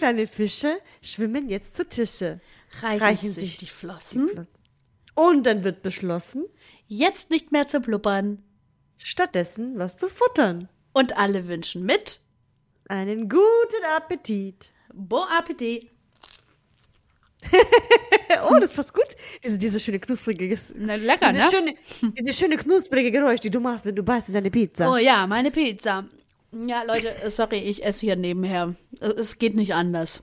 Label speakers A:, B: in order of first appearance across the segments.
A: Kleine Fische schwimmen jetzt zu Tische.
B: Reichen,
A: Reichen
B: sich
A: sich
B: die Flossen.
A: Und dann wird beschlossen,
B: Jetzt nicht mehr zu blubbern.
A: stattdessen was zu futtern.
B: Und alle wünschen mit.
A: Einen guten Appetit.
B: Bon Appetit.
A: Oh, das passt gut. Diese, diese schöne knusprige,
B: Na, lecker,
A: diese
B: ne?
A: schöne, diese schöne knusprige Geräusch, die du machst, wenn du beißt in deine Pizza.
B: Oh ja, meine Pizza. Ja, Leute, äh, sorry, ich esse hier nebenher. Es- Es geht nicht anders.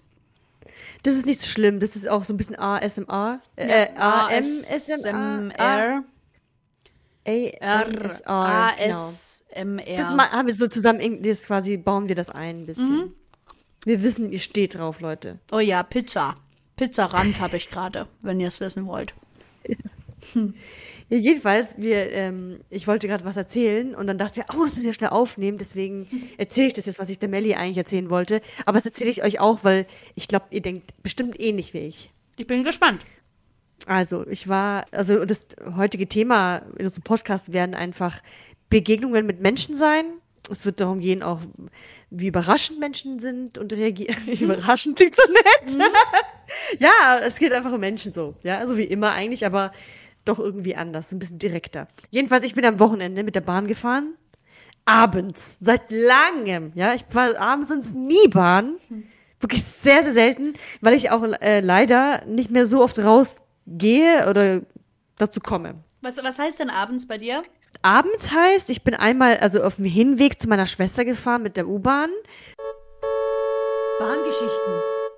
A: Das ist nicht so schlimm. Das ist auch so ein bisschen ASMR. Äh, AMSMR.
B: ASMR.
A: ASMR. Genau. Das
B: ASMR.
A: haben wir so zusammen, irgendwie das quasi bauen wir das ein ein bisschen. Wir wissen, ihr steht drauf, Leute.
B: Oh ja, Pizza. Pizzarand habe ich gerade, wenn ihr es wissen wollt.
A: Ja, jedenfalls, wir, ähm, ich wollte gerade was erzählen und dann dachten wir, oh, das müssen wir schnell aufnehmen, deswegen erzähle ich das jetzt, was ich der Melli eigentlich erzählen wollte. Aber das erzähle ich euch auch, weil ich glaube, ihr denkt bestimmt ähnlich wie ich.
B: Ich bin gespannt.
A: Also, ich war, also das heutige Thema in unserem Podcast werden einfach Begegnungen mit Menschen sein. Es wird darum gehen, auch wie überraschend Menschen sind und reagieren. überraschend klingt so nett. ja, es geht einfach um Menschen so. Ja, so wie immer eigentlich, aber doch irgendwie anders, ein bisschen direkter. Jedenfalls, ich bin am Wochenende mit der Bahn gefahren. Abends. Seit langem. Ja, ich war abends sonst nie Bahn. Wirklich sehr, sehr selten, weil ich auch äh, leider nicht mehr so oft rausgehe oder dazu komme.
B: Was, was heißt denn abends bei dir?
A: Abends heißt, ich bin einmal also auf dem Hinweg zu meiner Schwester gefahren mit der U-Bahn. Bahngeschichten.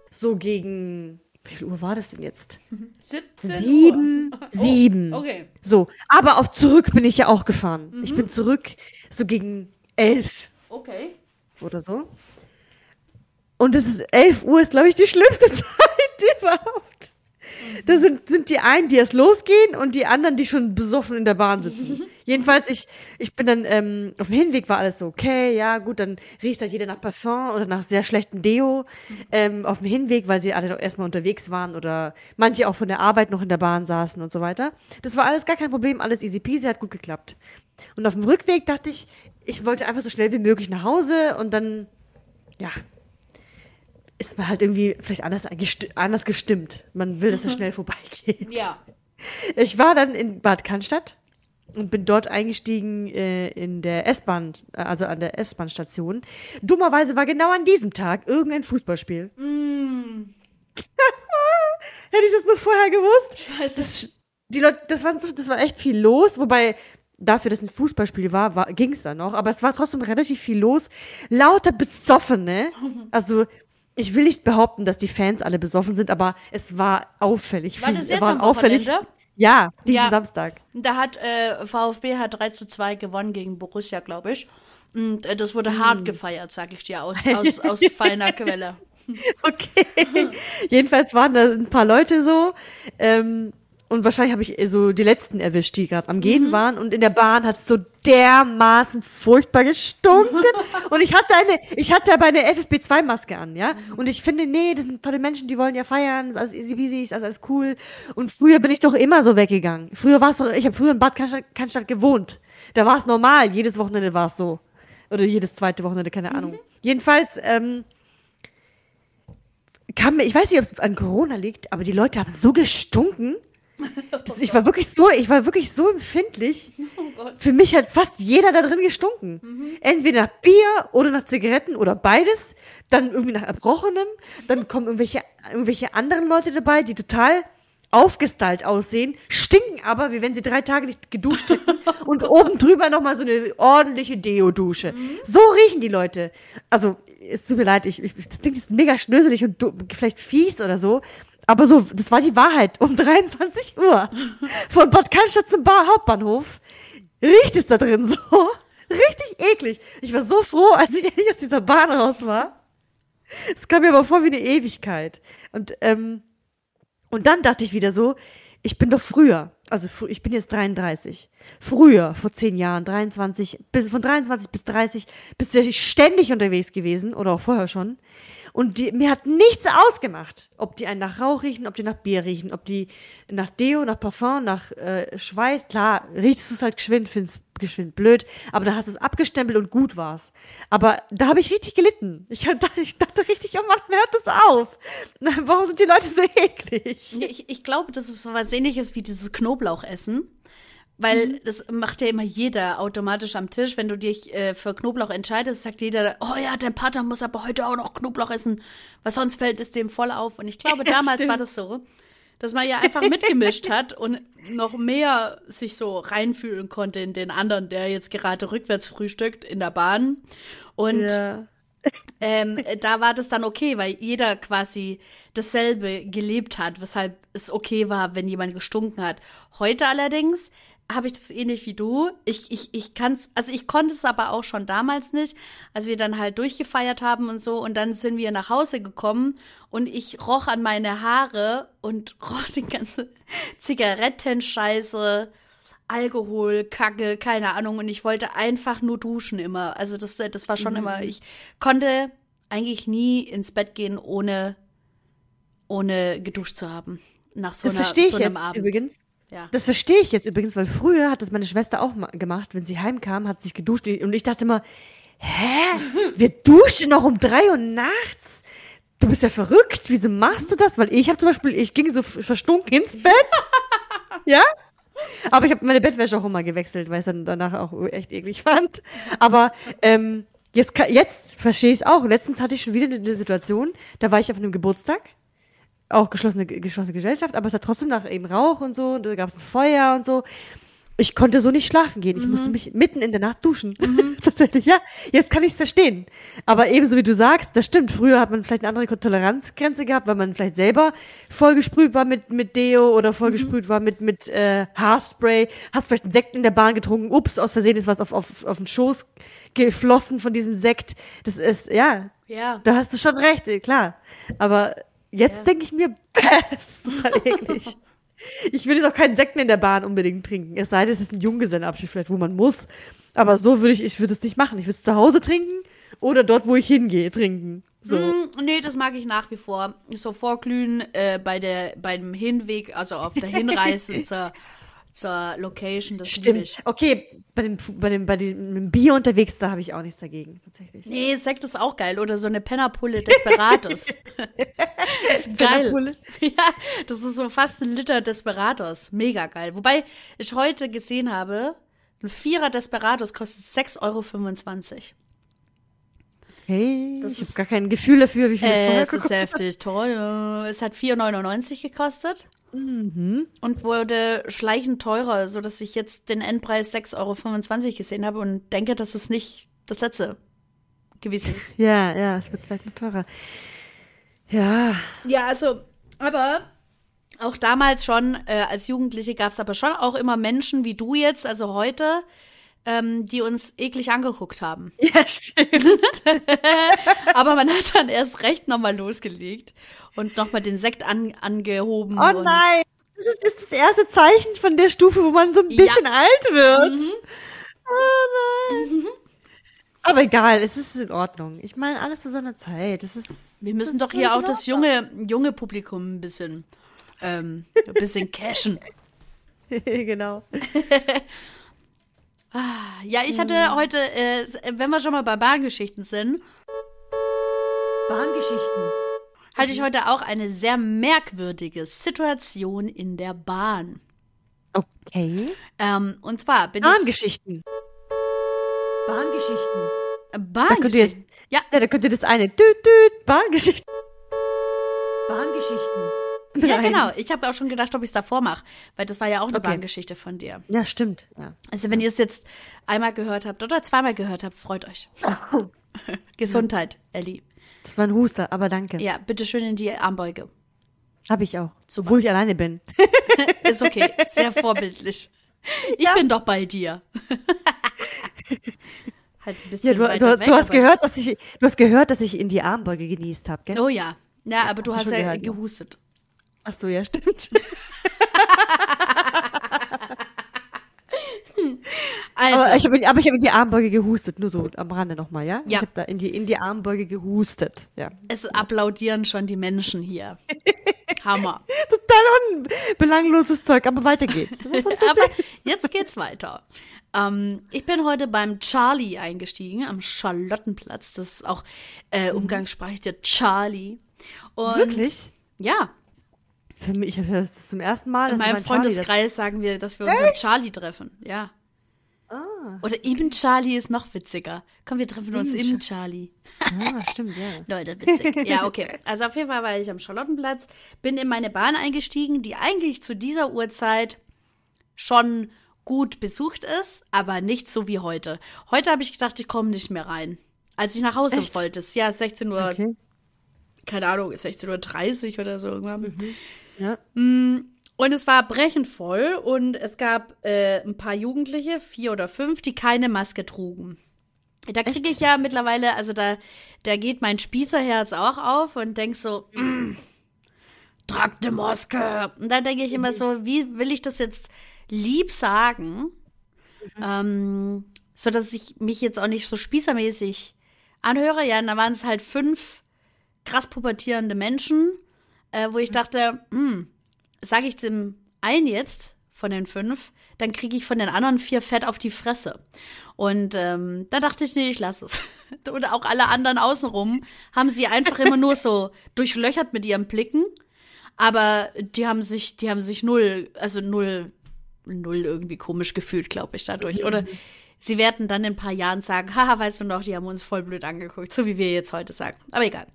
A: So gegen, wie viel Uhr war das denn jetzt?
B: 17
A: Sieben,
B: Uhr.
A: sieben.
B: Oh, okay.
A: So, aber auch zurück bin ich ja auch gefahren. Ich bin zurück so gegen elf
B: Okay.
A: oder so. Und es ist 11 Uhr ist, glaube ich, die schlimmste Zeit überhaupt. Da sind, sind die einen, die erst losgehen und die anderen, die schon besoffen in der Bahn sitzen. Jedenfalls, ich, ich bin dann, ähm, auf dem Hinweg war alles so okay, ja, gut, dann riecht halt jeder nach Parfum oder nach sehr schlechtem Deo. Ähm, auf dem Hinweg, weil sie alle noch erstmal unterwegs waren oder manche auch von der Arbeit noch in der Bahn saßen und so weiter. Das war alles gar kein Problem, alles easy peasy, hat gut geklappt. Und auf dem Rückweg dachte ich, ich wollte einfach so schnell wie möglich nach Hause und dann, ja, ist man halt irgendwie vielleicht anders, anders gestimmt. Man will, dass es schnell vorbeigeht.
B: Ja.
A: Ich war dann in Bad Cannstatt und bin dort eingestiegen äh, in der S-Bahn, äh, also an der S-Bahn-Station. Dummerweise war genau an diesem Tag irgendein Fußballspiel. Hätte ich das nur vorher gewusst?
B: Scheiße.
A: Das, die Leute, das, waren so, das war echt viel los, wobei dafür, dass ein Fußballspiel war, war ging es dann noch, aber es war trotzdem relativ viel los. Lauter Besoffene. Also, ich will nicht behaupten, dass die Fans alle besoffen sind, aber es war auffällig.
B: War das jetzt
A: waren
B: Wochenende?
A: Ja, diesen
B: Ja.
A: Samstag.
B: Da hat äh, VfB hat 3 zu 2 gewonnen gegen Borussia, glaube ich. Und äh, das wurde hart gefeiert, sag ich dir, aus, aus, aus feiner Quelle.
A: Okay. Jedenfalls waren da ein paar Leute so. Ähm, und wahrscheinlich habe ich so die letzten erwischt, die gerade am Gehen waren. Und in der Bahn hat es so dermaßen furchtbar gestunken. und ich hatte eine, ich hatte aber eine FFP2-Maske an, ja. Und ich finde, nee, das sind tolle Menschen, die wollen ja feiern, ist alles easy peasy, ist alles cool. Und früher bin ich doch immer so weggegangen. Früher war es doch, ich habe früher in Bad Cannstatt, Cannstatt gewohnt. Da war es normal. Jedes Wochenende war es so. Oder jedes zweite Wochenende, keine Ahnung. Jedenfalls, ähm, kam mir, ich weiß nicht, ob es an Corona liegt, aber die Leute haben so gestunken. Das, ich war wirklich so, ich war wirklich so empfindlich. Für mich hat fast jeder da drin gestunken. Entweder nach Bier oder nach Zigaretten oder beides. Dann irgendwie nach Erbrochenem. Dann kommen irgendwelche, irgendwelche anderen Leute dabei, die total aufgestylt aussehen, stinken aber, wie wenn sie drei Tage nicht geduscht hätten und oben drüber nochmal so eine ordentliche Deo-Dusche. So riechen die Leute. Also, es tut mir leid, ich, ich, das klingt jetzt mega schnöselig und vielleicht fies oder so, aber so, das war die Wahrheit. Um 23 Uhr von Bad Cannstatt zum Bar Hauptbahnhof riecht es da drin so. Richtig eklig. Ich war so froh, als ich endlich aus dieser Bahn raus war. Es kam mir aber vor wie eine Ewigkeit. Und, ähm, und dann dachte ich wieder so, ich bin doch früher, also fr- ich bin jetzt 33. Früher, vor zehn Jahren, 23, bis, von 23 bis 30, bist du ja ständig unterwegs gewesen oder auch vorher schon. Und die, mir hat nichts ausgemacht, ob die einen nach Rauch riechen, ob die nach Bier riechen, ob die nach Deo, nach Parfum, nach äh, Schweiß. Klar, riechst du es halt geschwind, findest geschwind blöd, aber dann hast du es abgestempelt und gut war's. Aber da habe ich richtig gelitten. Ich, ich dachte richtig, oh Mann, hört das auf. Warum sind die Leute so eklig?
B: Ich, ich glaube, das ist so was ähnliches wie dieses Knoblauchessen. Weil mhm. das macht ja immer jeder automatisch am Tisch. Wenn du dich äh, für Knoblauch entscheidest, sagt jeder, oh ja, dein Partner muss aber heute auch noch Knoblauch essen, weil sonst fällt es dem voll auf. Und ich glaube, damals war das so, dass man ja einfach mitgemischt hat und noch mehr sich so reinfühlen konnte in den anderen, der jetzt gerade rückwärts frühstückt in der Bahn. Und ja. ähm, da war das dann okay, weil jeder quasi dasselbe gelebt hat, weshalb es okay war, wenn jemand gestunken hat. Heute allerdings habe ich das ähnlich wie du. Ich, ich, ich kann's, also ich konnte es aber auch schon damals nicht, als wir dann halt durchgefeiert haben und so. Und dann sind wir nach Hause gekommen und ich roch an meine Haare und roch die ganze Zigarettenscheiße, Alkohol, Kacke, keine Ahnung. Und ich wollte einfach nur duschen immer. Also das, das war schon mhm. immer, ich konnte eigentlich nie ins Bett gehen, ohne, ohne geduscht zu haben. Nach so,
A: das
B: einer,
A: verstehe ich
B: so einem
A: jetzt
B: Abend.
A: übrigens.
B: Ja.
A: Das verstehe ich jetzt übrigens, weil früher hat das meine Schwester auch gemacht, wenn sie heimkam, hat sich geduscht und ich dachte immer, hä? Wir duschen noch um drei Uhr nachts? Du bist ja verrückt, wieso machst du das? Weil ich habe zum Beispiel, ich ging so verstunken ins Bett. ja? Aber ich habe meine Bettwäsche auch immer gewechselt, weil ich es dann danach auch echt eklig fand. Aber ähm, jetzt, jetzt verstehe ich es auch. Letztens hatte ich schon wieder eine Situation, da war ich auf einem Geburtstag auch geschlossene, geschlossene Gesellschaft, aber es hat trotzdem nach eben Rauch und so, und da gab es ein Feuer und so. Ich konnte so nicht schlafen gehen. Ich mhm. musste mich mitten in der Nacht duschen. Mhm. Tatsächlich, ja. Jetzt kann ich es verstehen. Aber ebenso wie du sagst, das stimmt. Früher hat man vielleicht eine andere Toleranzgrenze gehabt, weil man vielleicht selber vollgesprüht war mit, mit Deo oder vollgesprüht mhm. war mit, mit äh, Haarspray. Hast vielleicht einen Sekt in der Bahn getrunken. Ups, aus Versehen ist was auf, auf, auf den Schoß geflossen von diesem Sekt. Das ist, ja.
B: Ja.
A: Da hast du schon recht, klar. Aber Jetzt ja. denke ich mir, das ist total eklig. ich würde jetzt auch keinen Sekt mehr in der Bahn unbedingt trinken. Es sei denn, es ist ein Junggesellenabschied vielleicht, wo man muss. Aber so würde ich, ich würde es nicht machen. Ich würde es zu Hause trinken oder dort, wo ich hingehe, trinken. So.
B: Mm, nee, das mag ich nach wie vor. So vorglühen äh, bei der, beim Hinweg, also auf der Hinreise zur zur Location. Das
A: Stimmt. Okay, bei dem, bei dem, bei dem Bier unterwegs, da habe ich auch nichts dagegen, tatsächlich.
B: Nee, Sekt ist auch geil. Oder so eine Pennerpulle Desperados. das ist geil. Ja, das ist so fast ein Liter Desperados. Mega geil. Wobei ich heute gesehen habe, ein Vierer Desperados kostet 6,25 Euro.
A: Hey, das ich habe gar kein Gefühl dafür, wie viel
B: äh, es vorher Es ist heftig teuer. Es hat 4,99 gekostet.
A: Mhm.
B: Und wurde schleichend teurer, sodass ich jetzt den Endpreis 6,25 Euro gesehen habe und denke, dass es nicht das letzte gewesen ist.
A: Ja, ja, es wird vielleicht noch teurer. Ja.
B: Ja, also, aber auch damals schon, äh, als Jugendliche gab es aber schon auch immer Menschen wie du jetzt, also heute, ähm, die uns eklig angeguckt haben.
A: Ja, stimmt.
B: Aber man hat dann erst recht nochmal losgelegt und nochmal den Sekt an, angehoben.
A: Oh nein! Das ist, ist, das erste Zeichen von der Stufe, wo man so ein bisschen ja. alt wird. Mhm. Oh nein. Mhm. Aber egal, es ist in Ordnung. Ich meine, alles zu seiner Zeit. Das ist,
B: Wir müssen doch hier auch das junge, junge Publikum ein bisschen, ähm, ein bisschen cashen.
A: genau.
B: Ah, ja, ich hatte mhm. heute, äh, wenn wir schon mal bei Bahngeschichten sind.
A: Bahngeschichten.
B: Hatte ich heute auch eine sehr merkwürdige Situation in der Bahn.
A: Okay.
B: Ähm, und zwar bin
A: Bahngeschichten. ich. Bahngeschichten.
B: Bahngeschichten. Bahngeschichten.
A: Ja. ja, da könnt ihr das eine. Düt, düt, Bahngeschichten. Bahngeschichten.
B: Ja, genau. Ich habe auch schon gedacht, ob ich es davor mache, weil das war ja auch eine okay. Bahngeschichte von dir.
A: Ja, stimmt. Ja.
B: Also wenn ihr es jetzt einmal gehört habt oder zweimal gehört habt, freut euch. Gesundheit, ja. Ellie.
A: Das war ein Huster, aber danke.
B: Ja, bitte schön in die Armbeuge.
A: Habe ich auch. Super. Obwohl ich alleine bin.
B: Ist okay. Sehr vorbildlich. Ich ja. bin doch bei dir.
A: halt ein bisschen ja, du, du, weg, du hast gehört, dass ich, du hast gehört, dass ich in die Armbeuge genießt habe, gell?
B: Oh ja. Ja, aber du hast, hast ja gehört, gehustet.
A: Ach so, ja, stimmt. Also. Aber ich habe aber ich in die Armbeuge gehustet, nur so am Rande nochmal, ja?
B: Ja.
A: Ich habe da in die, in die Armbeuge gehustet, ja.
B: Es applaudieren schon die Menschen hier. Hammer.
A: Total unbelangloses Zeug, aber weiter geht's.
B: aber jetzt geht's weiter. Ähm, ich bin heute beim Charlie eingestiegen, am Charlottenplatz. Das ist auch äh, umgangssprachlich der Charlie. Und
A: Wirklich?
B: Ja.
A: Für mich, ich höre das zum ersten Mal.
B: In meinem Freundeskreis sagen wir, dass wir uns im Charlie treffen. Ja.
A: Ah.
B: Oder eben Charlie ist noch witziger. Komm, wir treffen uns
A: Im
B: im Charlie.
A: Ah, stimmt, ja.
B: Leute, witzig. Ja, okay. Also auf jeden Fall war ich am Charlottenplatz, bin in meine Bahn eingestiegen, die eigentlich zu dieser Uhrzeit schon gut besucht ist, aber nicht so wie heute. Heute habe ich gedacht, ich komme nicht mehr rein. Als ich nach Hause
A: Echt?
B: wollte, es ja 16 Uhr,
A: Okay.
B: keine Ahnung, 16.30 Uhr oder so irgendwann.
A: Ja.
B: Und es war brechend voll und es gab äh, ein paar Jugendliche, vier oder fünf, die keine Maske trugen. Da kriege ich ja mittlerweile, also da, da geht mein Spießerherz auch auf und denk so, mm, trag die Maske. Und dann denke ich immer so, wie will ich das jetzt lieb sagen, ähm, so dass ich mich jetzt auch nicht so spießermäßig anhöre. Ja, und da waren es halt fünf krass pubertierende Menschen, äh, wo ich dachte, hm, sage ich dem einen jetzt von den fünf, dann kriege ich von den anderen vier fett auf die Fresse. Und ähm, da dachte ich, nee, ich lasse es. Und auch alle anderen außenrum haben sie einfach immer nur so durchlöchert mit ihren Blicken. Aber die haben sich, die haben sich null, also null, null irgendwie komisch gefühlt, glaube ich, dadurch. Oder sie werden dann in ein paar Jahren sagen, haha, weißt du noch, die haben uns voll blöd angeguckt, so wie wir jetzt heute sagen. Aber egal.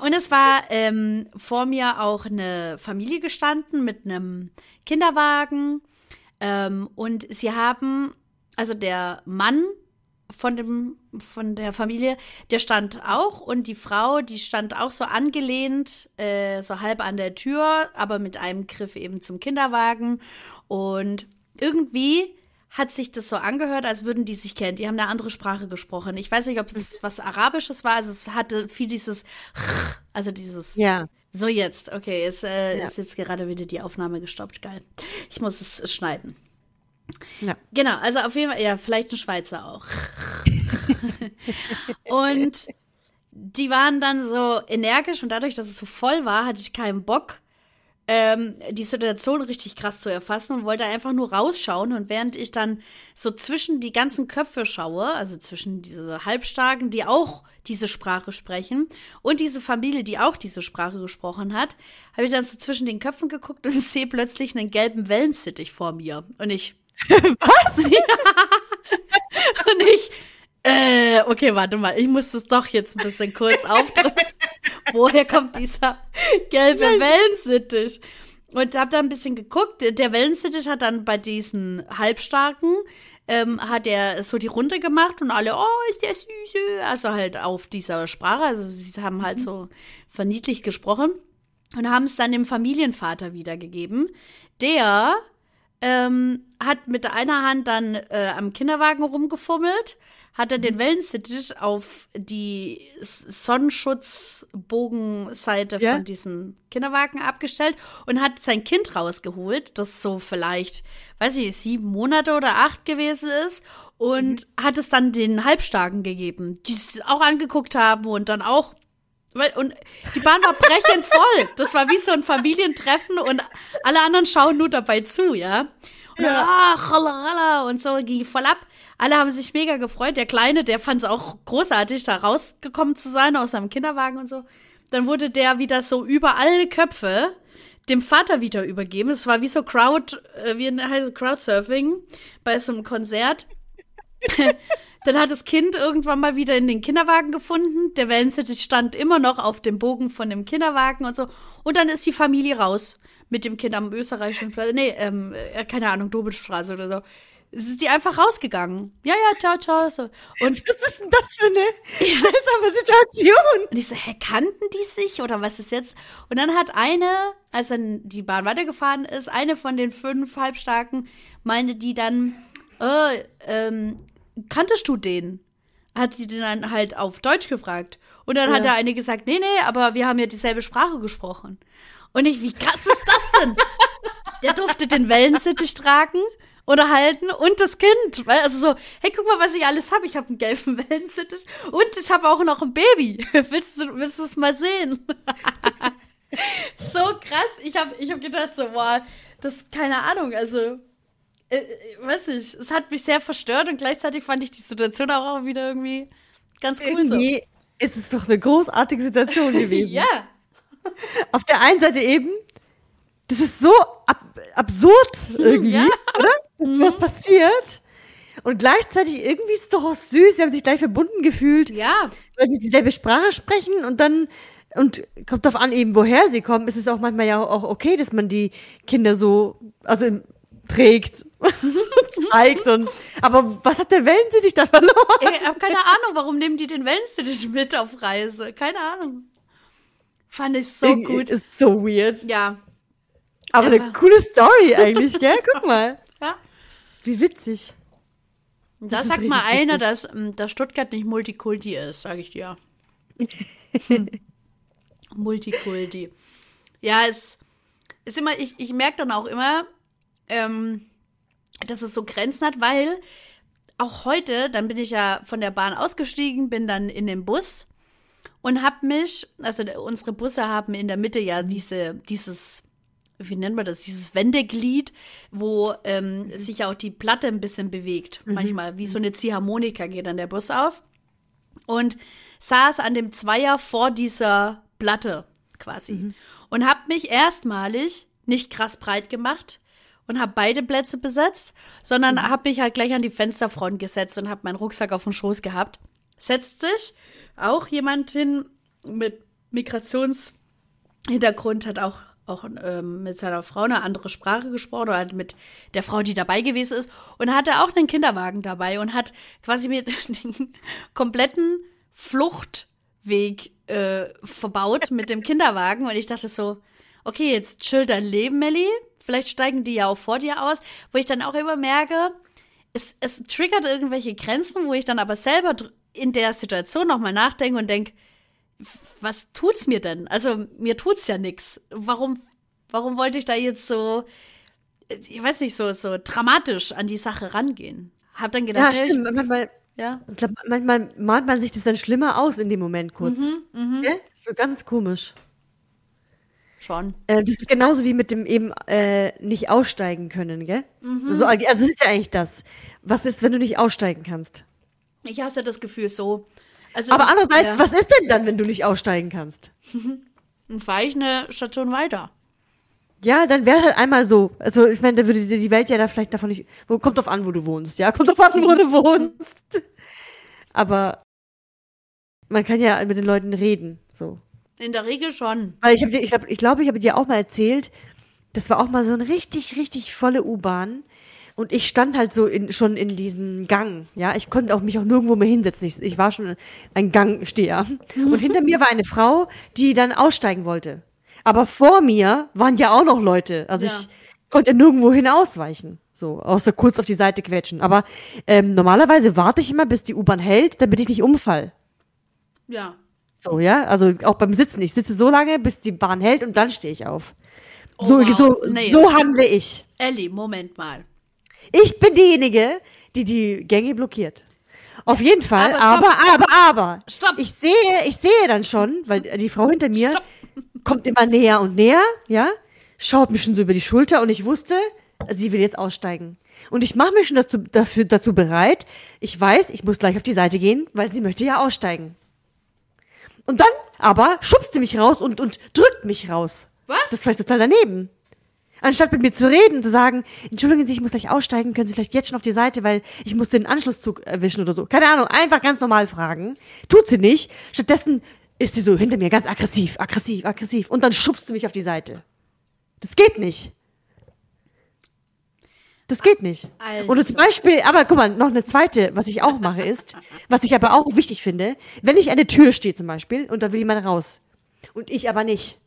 B: Und es war ähm, vor mir auch eine Familie gestanden mit einem Kinderwagen. Ähm, und sie haben, also der Mann von dem von der Familie, der stand auch und die Frau, die stand auch so angelehnt, äh, so halb an der Tür, aber mit einem Griff eben zum Kinderwagen. Und irgendwie hat sich das so angehört, als würden die sich kennen. Die haben eine andere Sprache gesprochen. Ich weiß nicht, ob es was Arabisches war. Also es hatte viel dieses, also dieses.
A: Ja.
B: So jetzt, okay, ist, äh,
A: Ja.
B: ist jetzt gerade wieder die Aufnahme gestoppt. Geil. Ich muss es schneiden.
A: Ja.
B: Genau, also auf jeden Fall, ja, vielleicht ein Schweizer auch. und die waren dann so energisch und dadurch, dass es so voll war, hatte ich keinen Bock, ähm, die Situation richtig krass zu erfassen und wollte einfach nur rausschauen. Und während ich dann so zwischen die ganzen Köpfe schaue, also zwischen diese Halbstarken, die auch diese Sprache sprechen, und diese Familie, die auch diese Sprache gesprochen hat, habe ich dann so zwischen den Köpfen geguckt und sehe plötzlich einen gelben Wellensittich vor mir. Und ich. Was? und ich. Äh, okay, warte mal, ich muss das doch jetzt ein bisschen kurz aufdrücken. Woher kommt dieser gelbe Wellensittich? Und hab da ein bisschen geguckt. Der Wellensittich hat dann bei diesen Halbstarken, ähm, hat er so die Runde gemacht und alle, oh, ist der süße. Also halt auf dieser Sprache. Also sie haben halt so verniedlich gesprochen und haben es dann dem Familienvater wiedergegeben. Der ähm, hat mit einer Hand dann äh, am Kinderwagen rumgefummelt, hat dann den Wellensittich auf die Sonnenschutzbogenseite
A: Ja.
B: von diesem Kinderwagen abgestellt und hat sein Kind rausgeholt, das so vielleicht, weiß ich, sieben Monate oder acht gewesen ist und hat es dann den Halbstarken gegeben, die es auch angeguckt haben und dann auch weil- Und die Bahn war brechend voll. Das war wie so ein Familientreffen und alle anderen schauen nur dabei zu, ja. Und dann, ah, chalalala, und so ging voll ab. Alle haben sich mega gefreut. Der Kleine, der fand es auch großartig, da rausgekommen zu sein aus seinem Kinderwagen und so. Dann wurde der wieder so über alle Köpfe dem Vater wieder übergeben. Es war wie so Crowd, äh, wie heißt Crowdsurfing bei so einem Konzert. Dann hat das Kind irgendwann mal wieder in den Kinderwagen gefunden. Der Wellensittich stand immer noch auf dem Bogen von dem Kinderwagen und so. Und dann ist die Familie raus mit dem Kind am österreichischen Platz. Nee, ähm, äh, keine Ahnung, Dobelstraße oder so. Es ist die einfach rausgegangen. Ja, ja, ciao, ciao. So. Und,
A: Was ist denn das für eine seltsame Situation?
B: und ich so, hä, kannten die sich oder was ist jetzt? Und dann hat eine, als dann die Bahn weitergefahren ist, eine von den fünf Halbstarken, meinte die dann, äh, ähm, kanntest du den? Hat sie den dann halt auf Deutsch gefragt. Und dann hat
A: Ja.
B: der eine gesagt, nee, nee, aber wir haben ja dieselbe Sprache gesprochen. Und ich, wie krass ist das denn? der durfte den Wellensittich tragen unterhalten und das Kind. Weil, also so, hey, guck mal, was ich alles habe. Ich habe einen gelben Wellensittich und ich habe auch noch ein Baby. willst du willst es mal sehen? so krass. Ich habe ich hab gedacht so, boah, das keine Ahnung, also äh, äh, weiß ich, es hat mich sehr verstört und gleichzeitig fand ich die Situation auch wieder irgendwie ganz cool
A: irgendwie so. ist es doch eine großartige Situation gewesen.
B: ja.
A: Auf der einen Seite eben, das ist so ab absurd irgendwie, ja. oder? Dass mhm. was passiert. Und gleichzeitig irgendwie ist es doch auch süß, sie haben sich gleich verbunden gefühlt.
B: Ja.
A: Weil sie dieselbe Sprache sprechen und dann, und kommt darauf an eben, woher sie kommen, ist es auch manchmal ja auch okay, dass man die Kinder so, also trägt zeigt und aber was hat der Wellensittich da verloren?
B: Ich habe keine Ahnung, warum nehmen die den Wellensittich mit auf Reise? Keine Ahnung. Fand ich so gut.
A: Ist so weird.
B: Ja.
A: Aber, aber eine coole Story eigentlich, gell? Guck mal.
B: Ja.
A: Wie witzig.
B: Da sagt mal einer, dass, ähm, dass Stuttgart nicht Multikulti ist, sage ich dir. hm. Multikulti. Ja, es ist immer, ich, ich merke dann auch immer, ähm, dass es so Grenzen hat, weil auch heute, dann bin ich ja von der Bahn ausgestiegen, bin dann in den Bus und habe mich, also unsere Busse haben in der Mitte ja diese, dieses, wie nennt man das, dieses Wendeglied, wo ähm, mhm. sich auch die Platte ein bisschen bewegt. Mhm. Manchmal, wie so eine Ziehharmonika geht dann der Bus auf. Und saß an dem Zweier vor dieser Platte quasi. Mhm. Und habe mich erstmalig nicht krass breit gemacht, und habe beide Plätze besetzt, sondern mhm. habe mich halt gleich an die Fensterfront gesetzt und habe meinen Rucksack auf dem Schoß gehabt. Setzt sich auch jemand hin mit Migrationshintergrund, hat auch auch ähm, mit seiner Frau eine andere Sprache gesprochen oder halt mit der Frau, die dabei gewesen ist. Und hatte auch einen Kinderwagen dabei und hat quasi mir den kompletten Fluchtweg äh, verbaut mit dem Kinderwagen. Und ich dachte so, okay, jetzt chill dein Leben, Melly, Vielleicht steigen die ja auch vor dir aus, wo ich dann auch immer merke, es, es triggert irgendwelche Grenzen, wo ich dann aber selber in der Situation nochmal nachdenke und denke, was tut's mir denn? Also mir tut's ja nichts. Warum, warum wollte ich da jetzt so, ich weiß nicht, so, so dramatisch an die Sache rangehen? Hab dann gedacht,
A: ja, stimmt. manchmal, ja. Manchmal malt man sich das dann schlimmer aus in dem Moment kurz. Mhm, mh. ja? So ganz komisch.
B: Schon.
A: Äh, das ist genauso wie mit dem eben äh, nicht aussteigen können, gell? Mhm. So, also das ist ja eigentlich das. Was ist, wenn du nicht aussteigen kannst?
B: Ich hasse das Gefühl so.
A: Also, Aber andererseits, ja. was ist denn dann, wenn du nicht aussteigen kannst?
B: Dann fahre ich eine Station weiter.
A: Ja, dann wäre halt einmal so. Also, ich meine, da würde die Welt ja da vielleicht davon nicht. Wo, kommt drauf an, wo du wohnst. Ja, kommt drauf an, wo du wohnst. Aber man kann ja mit den Leuten reden. So.
B: In der Regel schon.
A: Weil ich habe ich glaube, ich, glaub, ich habe dir auch mal erzählt, das war auch mal so eine richtig, richtig volle U-Bahn. Und ich stand halt so in, schon in diesem Gang, ja. Ich konnte auch mich auch nirgendwo mehr hinsetzen. Ich, ich war schon ein Gangsteher. Und hinter mir war eine Frau, die dann aussteigen wollte. Aber vor mir waren ja auch noch Leute. Also ja. ich konnte nirgendwo hin ausweichen. So, außer kurz auf die Seite quetschen. Aber ähm, normalerweise warte ich immer, bis die U-Bahn hält, damit ich nicht umfall.
B: Ja.
A: So, ja, also auch beim Sitzen. Ich sitze so lange, bis die Bahn hält und dann stehe ich auf.
B: Oh,
A: so,
B: wow.
A: so, nee. so handle ich.
B: Ellie, Moment mal.
A: Ich bin diejenige, die die Gänge blockiert. Auf jeden Fall, aber, aber, aber, aber.
B: Stopp.
A: Ich sehe, ich sehe dann schon, weil die Frau hinter mir Stopp. kommt immer näher und näher, ja, schaut mich schon so über die Schulter und ich wusste, sie will jetzt aussteigen. Und ich mache mich schon dazu, dafür, dazu bereit. Ich weiß, ich muss gleich auf die Seite gehen, weil sie möchte ja aussteigen. Und dann aber schubst sie mich raus und, und drückt mich raus.
B: Was?
A: Das ist vielleicht total daneben. Anstatt mit mir zu reden, zu sagen, entschuldigen Sie, ich muss gleich aussteigen, können Sie vielleicht jetzt schon auf die Seite, weil ich muss den Anschlusszug erwischen oder so. Keine Ahnung, einfach ganz normal fragen. Tut sie nicht. Stattdessen ist sie so hinter mir ganz aggressiv, aggressiv, aggressiv. Und dann schubst du mich auf die Seite. Das geht nicht. Das geht nicht. Also. Oder zum Beispiel, aber guck mal, noch eine zweite, was ich auch mache, ist, was ich aber auch wichtig finde, wenn ich an der Tür stehe zum Beispiel und da will jemand raus und ich aber nicht,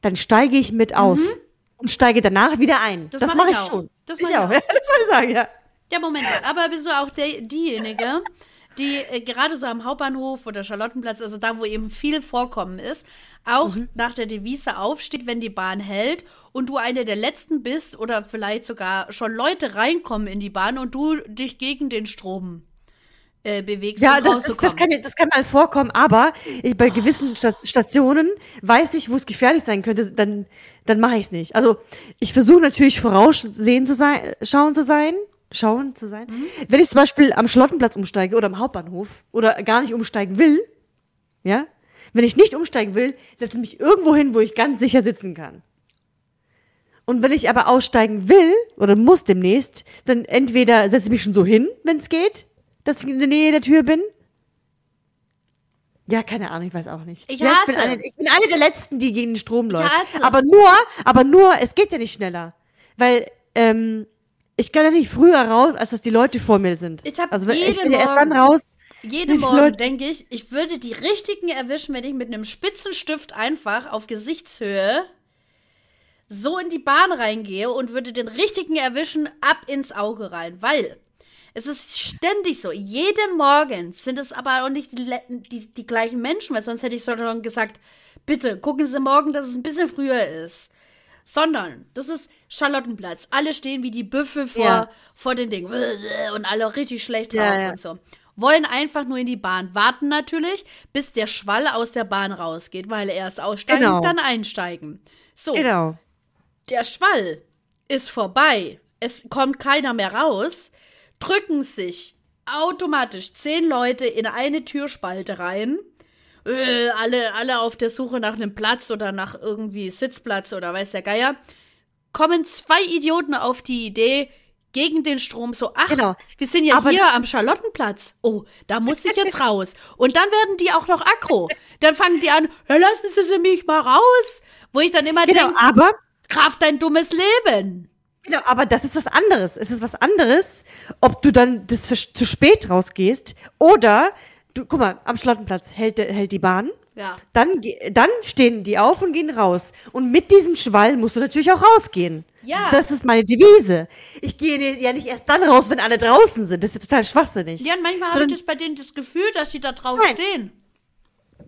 A: dann steige ich mit aus mhm. Und steige danach wieder ein. Das, das mache mach ich, schon.
B: Das mache
A: ich auch.
B: auch.
A: das wollte ich sagen, ja.
B: Ja, Moment mal. Aber bist du auch der, diejenige, die äh, gerade so am Hauptbahnhof oder Charlottenplatz, also da, wo eben viel Vorkommen ist, auch mhm. nach der Devise aufsteht, wenn die Bahn hält und du eine der letzten bist oder vielleicht sogar schon Leute reinkommen in die Bahn und du dich gegen den Strom äh, bewegst.
A: Ja, um das, das, das, kann, das kann mal vorkommen, aber ich, bei gewissen Stationen weiß ich, wo es gefährlich sein könnte, dann, dann mache ich es nicht. Also ich versuche natürlich voraussehen zu sein, schauen zu sein, schauen zu sein. Mhm. Wenn ich zum Beispiel am Schlottenplatz umsteige oder am Hauptbahnhof oder gar nicht umsteigen will, ja, wenn ich nicht umsteigen will, setze ich mich irgendwo hin, wo ich ganz sicher sitzen kann. Und wenn ich aber aussteigen will oder muss demnächst, dann entweder setze ich mich schon so hin, wenn es geht, dass ich in der Nähe der Tür bin? Ja, keine Ahnung, ich weiß auch nicht.
B: Ich,
A: ja,
B: ich,
A: bin, eine, ich bin eine der letzten, die gegen den Strom läuft. Aber nur, aber nur, es geht ja nicht schneller. Weil, ähm, ich kann ja nicht früher raus, als dass die Leute vor mir sind.
B: Ich habe
A: also,
B: jeden
A: ich bin ja erst dann raus.
B: Jeden Morgen denke ich, ich würde die richtigen erwischen, wenn ich mit einem Spitzenstift einfach auf Gesichtshöhe so in die Bahn reingehe und würde den richtigen erwischen ab ins Auge rein. Weil es ist ständig so. Jeden Morgen sind es aber auch nicht die, die, die gleichen Menschen, weil sonst hätte ich schon gesagt, bitte gucken Sie morgen, dass es ein bisschen früher ist. Sondern, das ist Charlottenplatz. Alle stehen wie die Büffel vor, ja. vor den Dingen. Und alle richtig schlecht drauf ja, ja. und so. Wollen einfach nur in die Bahn. Warten natürlich, bis der Schwall aus der Bahn rausgeht, weil erst aussteigen, genau. dann einsteigen. So.
A: Genau.
B: Der Schwall ist vorbei. Es kommt keiner mehr raus drücken sich automatisch zehn Leute in eine Türspalte rein. Äh, alle, alle auf der Suche nach einem Platz oder nach irgendwie Sitzplatz oder weiß der Geier. Kommen zwei Idioten auf die Idee, gegen den Strom so, ach, genau. wir sind ja Aber hier am Charlottenplatz. Oh, da muss ich jetzt raus. Und dann werden die auch noch aggro. Dann fangen die an, lassen Sie mich mal raus. Wo ich dann immer genau, denke,
A: aber
B: Kraft dein dummes Leben.
A: Genau, aber das ist was anderes. Es ist was anderes, ob du dann das zu spät rausgehst oder du, guck mal, am Schlottenplatz hält, hält die Bahn.
B: Ja.
A: Dann, dann stehen die auf und gehen raus. Und mit diesem Schwall musst du natürlich auch rausgehen.
B: Ja.
A: Das ist meine Devise. Ich gehe ja nicht erst dann raus, wenn alle draußen sind. Das ist ja total schwachsinnig.
B: Ja, und manchmal habe ich das bei denen das Gefühl, dass sie da draußen nein. stehen.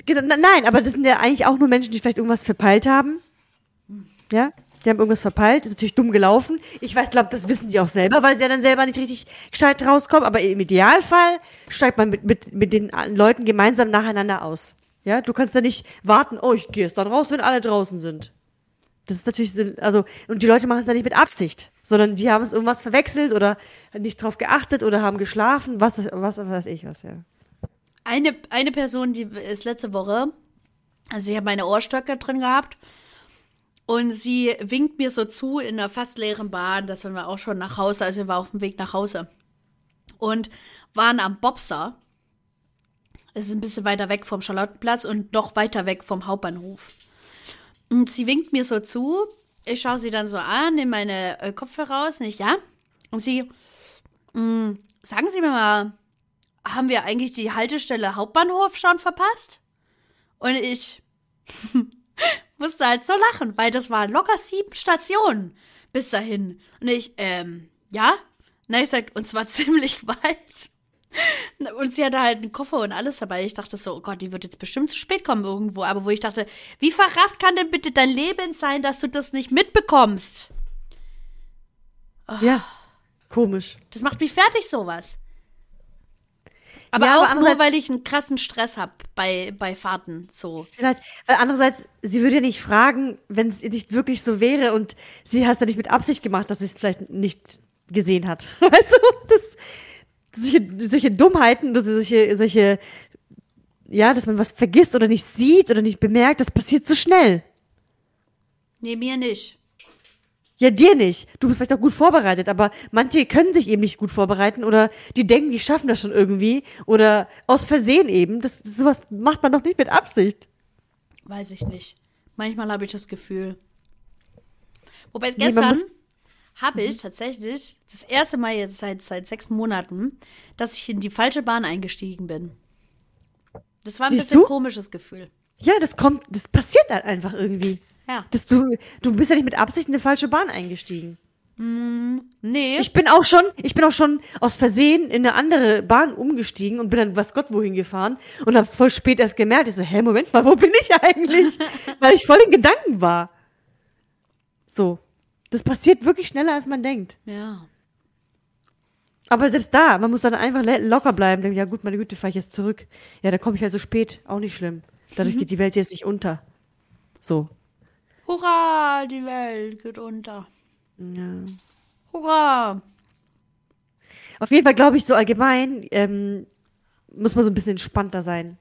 A: Genau, nein, aber das sind ja eigentlich auch nur Menschen, die vielleicht irgendwas verpeilt haben. Ja? Die haben irgendwas verpeilt, ist natürlich dumm gelaufen. Ich weiß, glaube, das wissen sie auch selber, weil sie ja dann selber nicht richtig gescheit rauskommen. Aber im Idealfall steigt man mit, mit, mit den Leuten gemeinsam nacheinander aus. Ja, du kannst ja nicht warten, oh, ich gehe jetzt dann raus, wenn alle draußen sind. Das ist natürlich, also, und die Leute machen es ja nicht mit Absicht, sondern die haben es irgendwas verwechselt oder nicht drauf geachtet oder haben geschlafen, was, was, was weiß ich was, ja.
B: Eine, eine Person, die ist letzte Woche, also ich habe meine Ohrstöcke drin gehabt und sie winkt mir so zu in einer fast leeren Bahn. Das waren wir auch schon nach Hause, also wir waren auf dem Weg nach Hause. Und waren am Bobser. Es ist ein bisschen weiter weg vom Charlottenplatz und noch weiter weg vom Hauptbahnhof. Und sie winkt mir so zu. Ich schaue sie dann so an, nehme meine äh, Kopfhörer raus, nicht ja? Und sie, mh, mm, sagen Sie mir mal, haben wir eigentlich die Haltestelle Hauptbahnhof schon verpasst? Und ich, musste halt so lachen, weil das waren locker sieben Stationen bis dahin. Und ich, ähm, ja? Na, ich sag, und zwar ziemlich weit. Und sie hatte halt einen Koffer und alles dabei. Ich dachte so, oh Gott, die wird jetzt bestimmt zu spät kommen irgendwo. Aber wo ich dachte, wie verrafft kann denn bitte dein Leben sein, dass du das nicht mitbekommst?
A: Oh. Ja, komisch.
B: Das macht mich fertig, sowas. Aber ja, auch aber nur, weil ich einen krassen Stress habe bei, bei Fahrten. So.
A: Vielleicht, weil andererseits, sie würde ja nicht fragen, wenn es nicht wirklich so wäre und sie hat es ja nicht mit Absicht gemacht, dass sie es vielleicht nicht gesehen hat. Weißt du? Das, solche, solche Dummheiten, solche, solche, ja, dass man was vergisst oder nicht sieht oder nicht bemerkt, das passiert so schnell.
B: Nee, mir nicht.
A: Ja, dir nicht. Du bist vielleicht auch gut vorbereitet, aber manche können sich eben nicht gut vorbereiten oder die denken, die schaffen das schon irgendwie oder aus Versehen eben. Das, sowas macht man doch nicht mit Absicht.
B: Weiß ich nicht. Manchmal habe ich das Gefühl. Wobei gestern nee, habe ich tatsächlich das erste Mal jetzt seit, seit sechs Monaten, dass ich in die falsche Bahn eingestiegen bin. Das war ein Siehst bisschen du? komisches Gefühl.
A: Ja, das kommt, das passiert halt einfach irgendwie.
B: Ja.
A: Das, du, du bist ja nicht mit Absicht in eine falsche Bahn eingestiegen.
B: Nee.
A: Ich bin auch schon, ich bin auch schon aus Versehen in eine andere Bahn umgestiegen und bin dann was Gott wohin gefahren und hab's voll spät erst gemerkt. Ich so, hä, Moment mal, wo bin ich eigentlich? Weil ich voll in Gedanken war. So. Das passiert wirklich schneller, als man denkt.
B: ja.
A: Aber selbst da, man muss dann einfach locker bleiben. Denken, ja gut, meine Güte, fahr ich jetzt zurück. Ja, da komme ich halt so spät. Auch nicht schlimm. Dadurch geht die Welt jetzt nicht unter. So.
B: Hurra, die Welt geht unter.
A: Ja.
B: Hurra.
A: Auf jeden Fall glaube ich so allgemein, ähm, muss man so ein bisschen entspannter sein.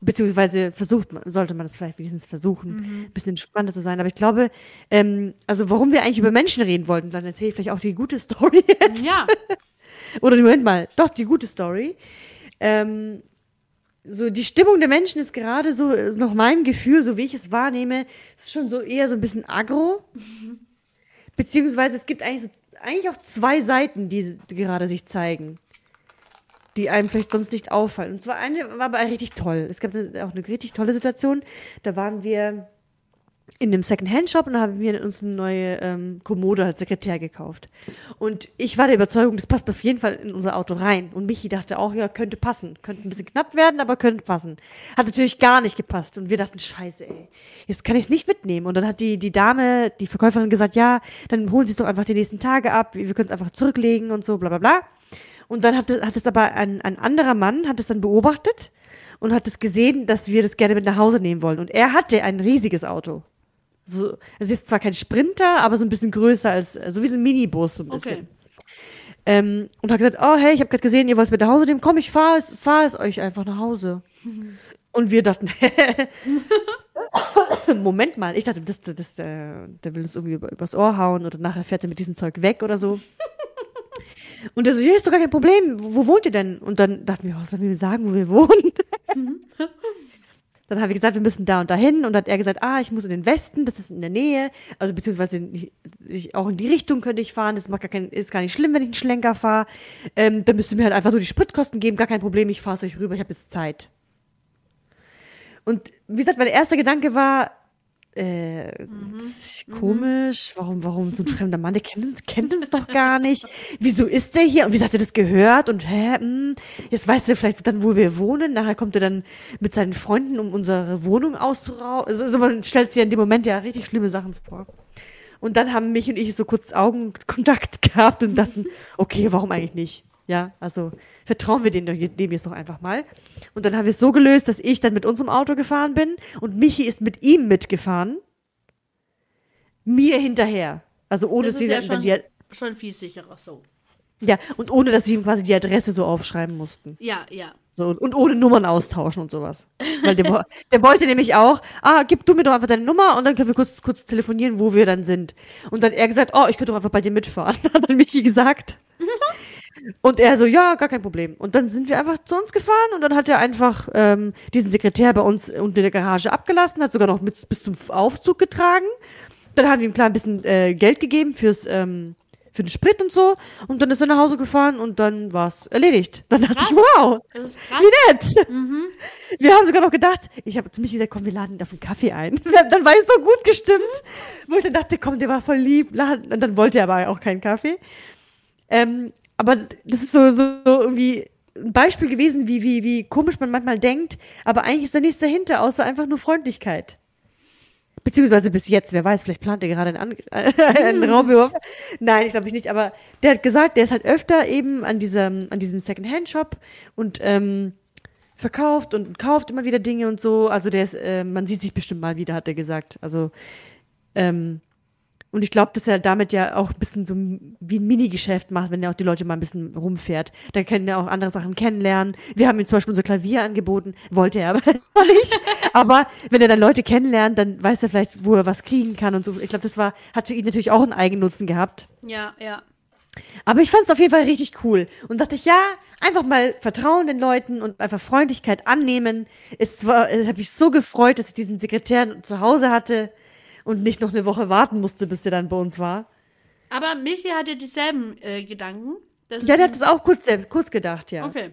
A: Beziehungsweise versucht man, sollte man das vielleicht wenigstens versuchen, ein bisschen entspannter zu sein. Aber ich glaube, ähm, also warum wir eigentlich über Menschen reden wollten, dann erzähle ich vielleicht auch die gute Story jetzt.
B: Ja.
A: Oder Moment mal, doch, die gute Story. Ähm, so die Stimmung der Menschen ist gerade so, äh, nach meinem Gefühl, so wie ich es wahrnehme, ist schon so eher so ein bisschen aggro. Beziehungsweise es gibt eigentlich, so, eigentlich auch zwei Seiten, die, die gerade sich zeigen. Die einem vielleicht sonst nicht auffallen. Und zwar eine war aber richtig toll. Es gab auch eine richtig tolle Situation. Da waren wir in einem Second-Hand-Shop und da haben wir uns eine neue ähm, Kommode als Sekretär gekauft. Und ich war der Überzeugung, das passt auf jeden Fall in unser Auto rein. Und Michi dachte auch, ja, könnte passen. Könnte ein bisschen knapp werden, aber könnte passen. Hat natürlich gar nicht gepasst. Und wir dachten, scheiße, ey, jetzt kann ich es nicht mitnehmen. Und dann hat die, die Dame, die Verkäuferin gesagt, ja, dann holen Sie es doch einfach die nächsten Tage ab. Wir können es einfach zurücklegen und so, bla bla bla. Und dann hat es, hat es aber ein, ein anderer Mann, hat es dann beobachtet und hat es gesehen, dass wir das gerne mit nach Hause nehmen wollen. Und er hatte ein riesiges Auto. So, es ist zwar kein Sprinter, aber so ein bisschen größer als, so wie so ein Minibus, so ein bisschen.
B: Okay.
A: Ähm, und hat gesagt, oh hey, ich habe gerade gesehen, ihr wollt es mit nach Hause nehmen, komm, ich fahre es, fahr es euch einfach nach Hause. Und wir dachten, Moment mal, ich dachte, das, das, das, äh, der will uns irgendwie über, übers Ohr hauen oder nachher fährt er mit diesem Zeug weg oder so. Und er so, ja, ist doch gar kein Problem, wo, wo wohnt ihr denn? Und dann dachten wir, was sollen wir sagen, wo wir wohnen? Dann haben wir gesagt, wir müssen da und dahin. Und dann hat er gesagt, ah, ich muss in den Westen, das ist in der Nähe. Also beziehungsweise nicht, ich, auch in die Richtung könnte ich fahren. Das macht gar kein, ist gar nicht schlimm, wenn ich einen Schlenker fahre. Ähm, dann müsst ihr mir halt einfach nur die Spritkosten geben, gar kein Problem, ich fahre es euch rüber, ich habe jetzt Zeit. Und wie gesagt, mein erster Gedanke war, äh, ist komisch, warum, warum so ein fremder Mann, der kennt, kennt uns doch gar nicht. Wieso ist der hier? Und wieso hat er das gehört? Und hä, hm, jetzt weißt du vielleicht dann, wo wir wohnen. Nachher kommt er dann mit seinen Freunden, um unsere Wohnung auszurauben. Also, also man stellt sich ja in dem Moment ja richtig schlimme Sachen vor. Und dann haben mich und ich so kurz Augenkontakt gehabt und dachten, okay, warum eigentlich nicht? Ja, also vertrauen wir dem, dem jetzt doch einfach mal. Und dann haben wir es so gelöst, dass ich dann mit unserem Auto gefahren bin und Michi ist mit ihm mitgefahren. Mir hinterher. Also ohne
B: Das
A: dass
B: ist
A: wir
B: ja schon,
A: die,
B: schon viel sicherer so.
A: ja, und ohne dass wir ihm quasi die Adresse so aufschreiben mussten.
B: Ja, ja.
A: So, und, ohne Nummern austauschen und sowas. Weil der, der wollte nämlich auch, ah, gib du mir doch einfach deine Nummer und dann können wir kurz, kurz telefonieren, wo wir dann sind. Und dann hat er gesagt, oh, ich könnte doch einfach bei dir mitfahren. Hat dann Michi gesagt. Und er so, ja, gar kein Problem. Und dann sind wir einfach zu uns gefahren und dann hat er einfach ähm, diesen Sekretär bei uns unten in der Garage abgelassen, hat sogar noch mit, bis zum Aufzug getragen. Dann haben wir ihm klar ein bisschen äh, Geld gegeben fürs ähm, für den Sprit und so. Und dann ist er nach Hause gefahren und dann war's erledigt. Dann dachte ich, wow,
B: Das ist krass.
A: wie nett. Wir haben sogar noch gedacht, ich habe zu mich gesagt, komm, wir laden ihn auf einen Kaffee ein. Dann war ich so gut gestimmt, wo ich dann dachte, komm, der war voll lieb. Und dann wollte er aber auch keinen Kaffee. Ähm, aber das ist so, so, so irgendwie ein Beispiel gewesen, wie, wie, wie komisch man manchmal denkt, aber eigentlich ist da nichts dahinter, außer einfach nur Freundlichkeit. Beziehungsweise bis jetzt, wer weiß, vielleicht plant er gerade einen, An einen Raumwurf. Nein, ich glaube ich nicht, aber der hat gesagt, der ist halt öfter eben an diesem, an diesem Second-Hand-Shop und ähm, verkauft und kauft immer wieder Dinge und so. Also der ist, äh, man sieht sich bestimmt mal wieder, hat er gesagt. Also, ähm, und ich glaube, dass er damit ja auch ein bisschen so wie ein Minigeschäft macht, wenn er auch die Leute mal ein bisschen rumfährt. Da können er auch andere Sachen kennenlernen. Wir haben ihm zum Beispiel unser Klavier angeboten, wollte er aber nicht. Aber wenn er dann Leute kennenlernt, dann weiß er vielleicht, wo er was kriegen kann und so. Ich glaube, das war, hat für ihn natürlich auch einen Eigennutzen gehabt.
B: Ja, ja.
A: Aber ich fand es auf jeden Fall richtig cool und dachte ich, ja, einfach mal vertrauen den Leuten und einfach Freundlichkeit annehmen. Es war, es hat mich so gefreut, dass ich diesen Sekretär zu Hause hatte und nicht noch eine Woche warten musste, bis der dann bei uns war.
B: Aber Michi hatte dieselben äh, Gedanken. Das
A: Ja, der hat das auch kurz selbst, kurz gedacht, ja.
B: Okay.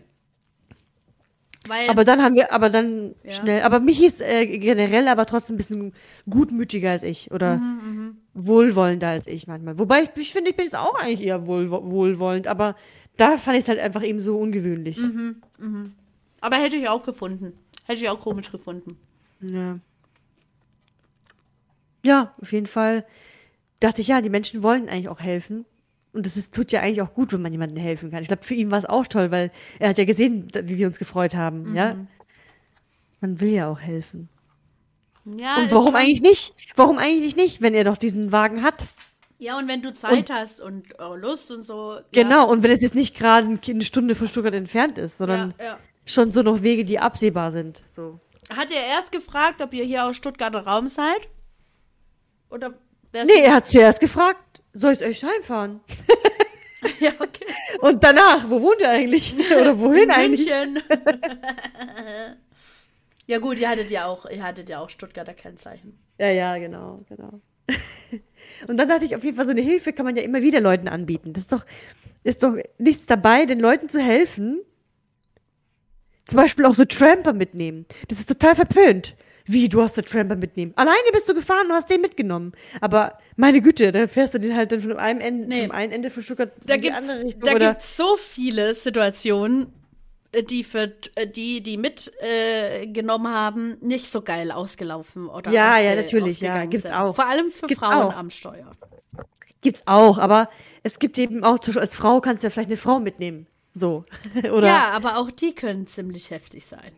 B: Weil,
A: Aber dann haben wir, aber dann
B: Ja.
A: schnell, aber mich ist äh, generell aber trotzdem ein bisschen gutmütiger als ich oder
B: Mhm,
A: wohlwollender als ich manchmal. Wobei ich, ich finde, ich bin jetzt auch eigentlich eher wohl, wohlwollend, aber da fand ich es halt einfach eben so ungewöhnlich.
B: Mhm, mh. Aber hätte ich auch gefunden. Hätte ich auch komisch gefunden.
A: Ja. Ja, auf jeden Fall dachte ich, ja, die Menschen wollen eigentlich auch helfen. Und es ist, tut ja eigentlich auch gut, wenn man jemandem helfen kann. Ich glaube, für ihn war es auch toll, weil er hat ja gesehen, wie wir uns gefreut haben, ja. Man will ja auch helfen.
B: Ja,
A: Und warum eigentlich nicht? Warum eigentlich nicht, wenn er doch diesen Wagen hat?
B: Ja, und wenn du Zeit hast und äh, Lust und so.
A: Genau, und wenn es jetzt nicht gerade ein- eine Stunde von Stuttgart entfernt ist, sondern
B: ja, ja.
A: schon so noch Wege, die absehbar sind. So.
B: Hat er erst gefragt, ob ihr hier aus Stuttgarter Raum seid? Oder
A: Nee, er hat zuerst gefragt, soll ich euch heimfahren?
B: Ja, okay.
A: Und danach, wo wohnt ihr eigentlich? Oder wohin eigentlich?
B: Ja, gut, ihr hattet ja auch, ihr hattet ja auch Stuttgarter Kennzeichen.
A: Ja, ja, genau, genau. Und dann dachte ich, auf jeden Fall, so eine Hilfe kann man ja immer wieder Leuten anbieten. Das ist doch, ist doch nichts dabei, den Leuten zu helfen. Zum Beispiel auch so Tramper mitnehmen. Das ist total verpönt. Wie, du hast den Tramper mitnehmen? Alleine bist du gefahren und hast den mitgenommen. Aber meine Güte, dann fährst du den halt dann von einem Ende,
B: Nee.
A: vom einen Ende von Stuttgart
B: Da
A: in die andere Richtung.
B: da
A: oder
B: gibt's so viele Situationen, äh, die für äh, die, die mitgenommen äh, haben, nicht so geil ausgelaufen oder
A: Ja, ja,
B: ausge-
A: natürlich, ja, gibt's
B: sind.
A: auch.
B: Vor allem für
A: Gibt's
B: Frauen
A: auch.
B: am Steuer.
A: Gibt's auch, aber es gibt eben auch, als Frau kannst du ja vielleicht eine Frau mitnehmen. So. oder?
B: Ja, aber auch die können ziemlich heftig sein.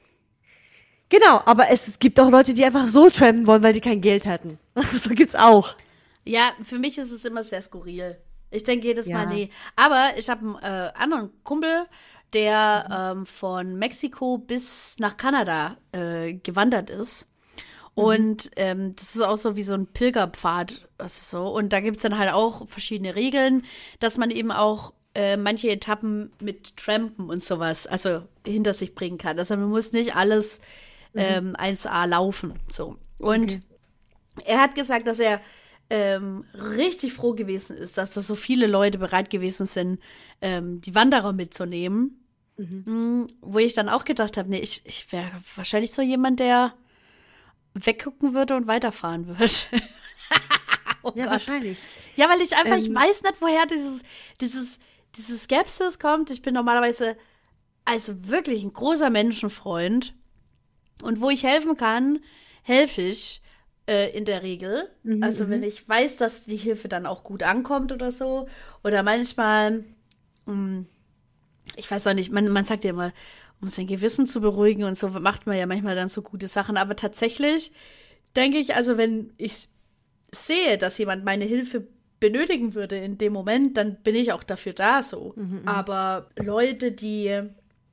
A: Genau, aber es, es gibt auch Leute, die einfach so trampen wollen, weil die kein Geld hatten. so gibt's auch.
B: Ja, für mich ist es immer sehr skurril. Ich denke jedes
A: Ja.
B: Mal, nee. Aber ich habe einen äh, anderen Kumpel, der ähm, von Mexiko bis nach Kanada äh, gewandert ist. Und ähm, das ist auch so wie so ein Pilgerpfad. So. Und da gibt es dann halt auch verschiedene Regeln, dass man eben auch äh, manche Etappen mit Trampen und sowas, also hinter sich bringen kann. Also man muss nicht alles ähm, 1A laufen. So. Und er hat gesagt, dass er ähm, richtig froh gewesen ist, dass da so viele Leute bereit gewesen sind, ähm, die Wanderer mitzunehmen. Mm, Wo ich dann auch gedacht habe, nee, ich, ich wäre wahrscheinlich so jemand, der weggucken würde und weiterfahren würde. oh
A: Ja,
B: Gott.
A: wahrscheinlich.
B: Ja, weil ich einfach, ich
A: Ähm,
B: weiß nicht, woher dieses, dieses, dieses Skepsis kommt. Ich bin normalerweise also wirklich ein großer Menschenfreund. Und wo ich helfen kann, helfe ich äh, in der Regel. also wenn ich weiß, dass die Hilfe dann auch gut ankommt oder so. Oder manchmal, mh, ich weiß auch nicht, man, man sagt ja immer, um sein Gewissen zu beruhigen und so macht man ja manchmal dann so gute Sachen. Aber tatsächlich denke ich, also wenn ich sehe, dass jemand meine Hilfe benötigen würde in dem Moment, dann bin ich auch dafür da so. Aber Leute, die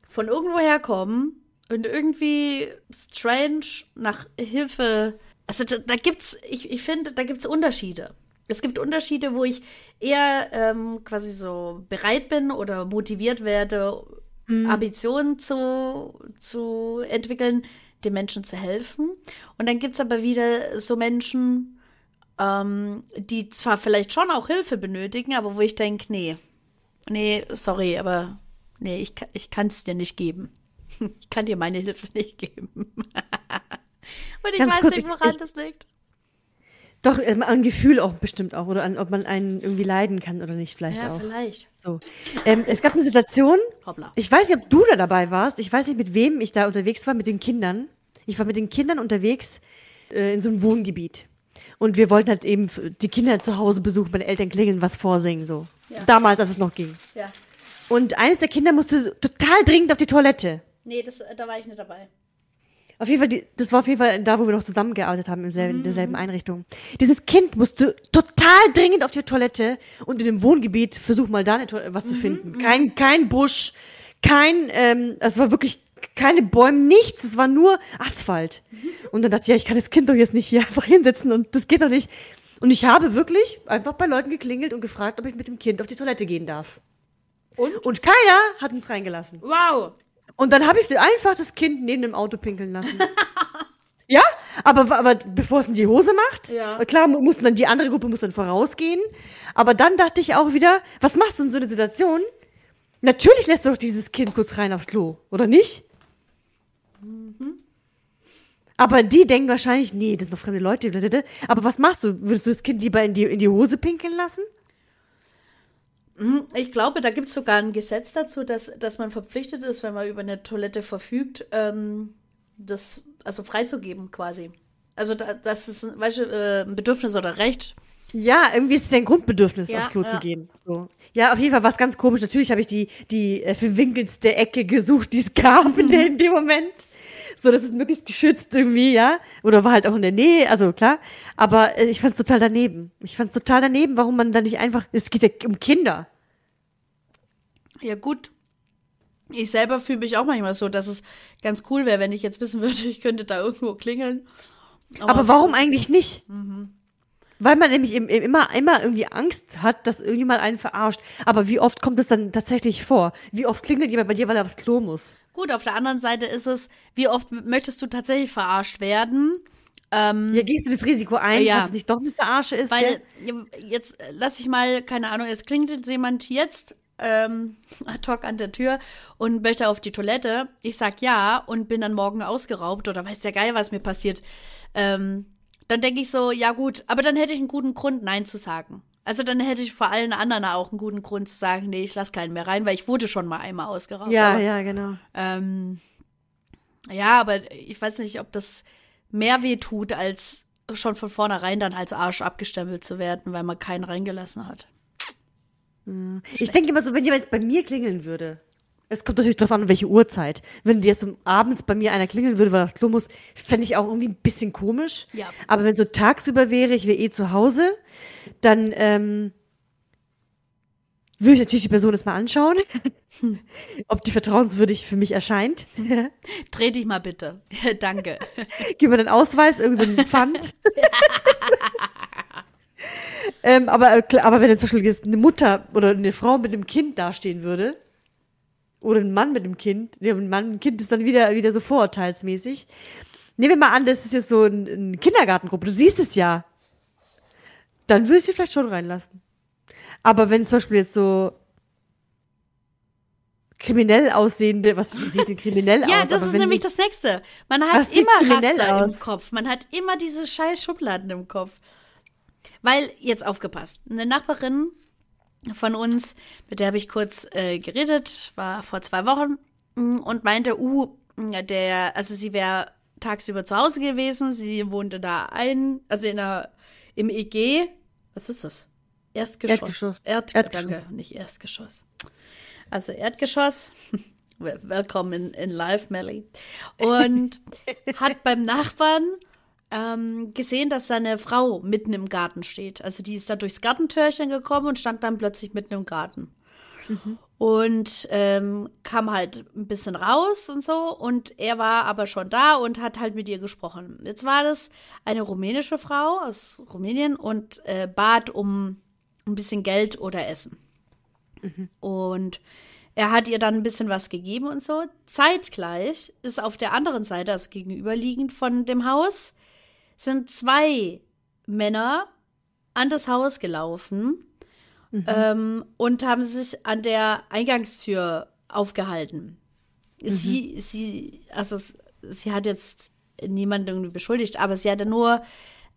B: von irgendwoher kommen und irgendwie strange nach Hilfe, also da, da gibt's, ich, ich finde, da gibt's Unterschiede. Es gibt Unterschiede, wo ich eher ähm, quasi so bereit bin oder motiviert werde, Ambitionen zu, zu entwickeln, den Menschen zu helfen. Und dann gibt's aber wieder so Menschen, ähm, die zwar vielleicht schon auch Hilfe benötigen, aber wo ich denke, nee, nee, sorry, aber nee, ich, ich kann es dir nicht geben. Ich kann dir meine Hilfe nicht geben. Und ich
A: Ganz
B: weiß
A: kurz,
B: nicht,
A: ich-
B: woran
A: ich-
B: das liegt.
A: Doch, ähm, an Gefühl auch bestimmt auch. Oder an, ob man einen irgendwie leiden kann oder nicht, vielleicht
B: Ja,
A: auch.
B: vielleicht.
A: So. Ähm, es gab eine Situation,
B: Hoppla.
A: ich weiß nicht, ob du da dabei warst. Ich weiß nicht, mit wem ich da unterwegs war, mit den Kindern. Ich war mit den Kindern unterwegs äh, in so einem Wohngebiet. Und wir wollten halt eben die Kinder zu Hause besuchen, meine Eltern klingeln, was vorsingen, so.
B: Ja.
A: Damals, als es noch ging.
B: Ja.
A: Und eines der Kinder musste total dringend auf die Toilette.
B: Nee, das, da war ich nicht dabei.
A: Auf jeden Fall, die, das war auf jeden Fall da, wo wir noch zusammengearbeitet haben, in, selben, in derselben Einrichtung. Dieses Kind musste total dringend auf die Toilette und in dem Wohngebiet versuch mal da eine Toilette, was zu finden. Kein, kein Busch, kein, ähm, es war wirklich keine Bäume, nichts, es war nur Asphalt. Und dann dachte ich, ja, ich kann das Kind doch jetzt nicht hier einfach hinsetzen und das geht doch nicht. Und ich habe wirklich einfach bei Leuten geklingelt und gefragt, ob ich mit dem Kind auf die Toilette gehen darf.
B: Und?
A: Und keiner hat uns reingelassen.
B: Wow.
A: Und dann habe ich einfach das Kind neben dem Auto pinkeln lassen. ja, aber, aber bevor es in die Hose macht,
B: Ja.
A: klar mu- mussten dann die andere Gruppe muss dann vorausgehen. Aber dann dachte ich auch wieder, was machst du in so einer Situation? Natürlich lässt du doch dieses Kind kurz rein aufs Klo, oder nicht? Aber die denken wahrscheinlich, nee, das sind doch fremde Leute. Aber was machst du? Würdest du das Kind lieber in die, in die Hose pinkeln lassen?
B: Mhm, Ich glaube, da gibt es sogar ein Gesetz dazu, dass, dass man verpflichtet ist, wenn man über eine Toilette verfügt, ähm, das also freizugeben quasi. Also da, das ist weißt du, äh, ein Bedürfnis oder Recht.
A: Ja, irgendwie ist es ja ein Grundbedürfnis,
B: Ja,
A: aufs Klo
B: ja.
A: zu gehen. So. Ja, auf jeden Fall war es ganz komisch. Natürlich habe ich die, die äh, verwinkelste Ecke gesucht, die es gab in, dem Moment. So, das ist möglichst geschützt irgendwie, ja. Oder war halt auch in der Nähe, also klar. Aber äh, ich fand es total daneben. Ich fand es total daneben, warum man da nicht einfach. Es geht ja um Kinder.
B: Ja, gut. Ich selber fühle mich auch manchmal so, dass es ganz cool wäre, wenn ich jetzt wissen würde, ich könnte da irgendwo klingeln.
A: Aber warum eigentlich nicht?
B: Mhm.
A: Weil man nämlich im, immer, immer irgendwie Angst hat, dass irgendjemand einen verarscht. Aber wie oft kommt es dann tatsächlich vor? Wie oft klingelt jemand bei dir, weil er aufs Klo muss?
B: Gut, auf der anderen Seite ist es, wie oft möchtest du tatsächlich verarscht werden? Ähm,
A: Ja, gehst du das Risiko ein,
B: Ja.
A: dass es nicht doch eine Verarsche ist?
B: Weil
A: gell?
B: jetzt äh, lass ich mal, keine Ahnung, es klingelt jemand jetzt ähm, ad hoc an der Tür und möchte auf die Toilette. Ich sag ja und bin dann morgen ausgeraubt oder weiß der Geil, was mir passiert. Ähm, dann denke ich so, ja gut, aber dann hätte ich einen guten Grund, Nein zu sagen. Also dann hätte ich vor allen anderen auch einen guten Grund zu sagen, nee, ich lasse keinen mehr rein, weil ich wurde schon mal einmal ausgeraubt.
A: Ja,
B: aber,
A: ja, genau.
B: Ähm, ja, aber ich weiß nicht, ob das mehr weh tut, als schon von vornherein dann als Arsch abgestempelt zu werden, weil man keinen reingelassen hat.
A: Ich denke immer so, wenn jemand bei mir klingeln würde. Es kommt natürlich darauf an, welche Uhrzeit. Wenn jetzt so abends bei mir einer klingeln würde, weil das Klo muss, fände ich auch irgendwie ein bisschen komisch.
B: Ja.
A: Aber wenn so tagsüber wäre, ich wäre eh zu Hause, dann ähm, würde ich natürlich die Person erstmal anschauen, ob die vertrauenswürdig für mich erscheint.
B: Dreh dich mal bitte. Danke.
A: Gib mir den Ausweis, irgendein so ein Pfand. ähm, aber, äh, aber wenn dann zum Beispiel jetzt eine Mutter oder eine Frau mit einem Kind dastehen würde, oder ein Mann mit einem Kind, ja, ein Mann, ein Kind ist dann wieder, wieder so vorurteilsmäßig. Nehmen wir mal an, das ist jetzt so ein, eine Kindergartengruppe, du siehst es ja. Dann würde ich sie vielleicht schon reinlassen. Aber wenn zum Beispiel jetzt so kriminell aussehende, was wie sieht denn kriminell
B: Ja,
A: aus?
B: das
A: Aber
B: ist nämlich das Nächste. Man hat immer Raster im
A: aus?
B: Kopf. Man hat immer diese scheiß Schubladen im Kopf. Weil, jetzt aufgepasst, eine Nachbarin von uns, mit der habe ich kurz äh, geredet, war vor zwei Wochen mm, und meinte, uh, der, also sie wäre tagsüber zu Hause gewesen, sie wohnte da ein, also in einer, im EG, was ist das? Erstgeschoss.
A: Erdgeschoss.
B: Erd,
A: Erdgeschoss.
B: Danke, nicht Erstgeschoss. Also Erdgeschoss. Willkommen in, in Live, Melly. Und hat beim Nachbarn ähm, gesehen, dass da eine Frau mitten im Garten steht. Also die ist da durchs Gartentürchen gekommen und stand dann plötzlich mitten im Garten. Und ähm, kam halt ein bisschen raus und so. Und er war aber schon da und hat halt mit ihr gesprochen. Jetzt war das eine rumänische Frau aus Rumänien und äh, bat um ein bisschen Geld oder Essen. Und er hat ihr dann ein bisschen was gegeben und so. Zeitgleich ist auf der anderen Seite, also gegenüberliegend von dem Haus, sind zwei Männer an das Haus gelaufen ähm, und haben sich an der Eingangstür aufgehalten. Sie, sie, also sie hat jetzt niemanden irgendwie beschuldigt, aber sie hatte nur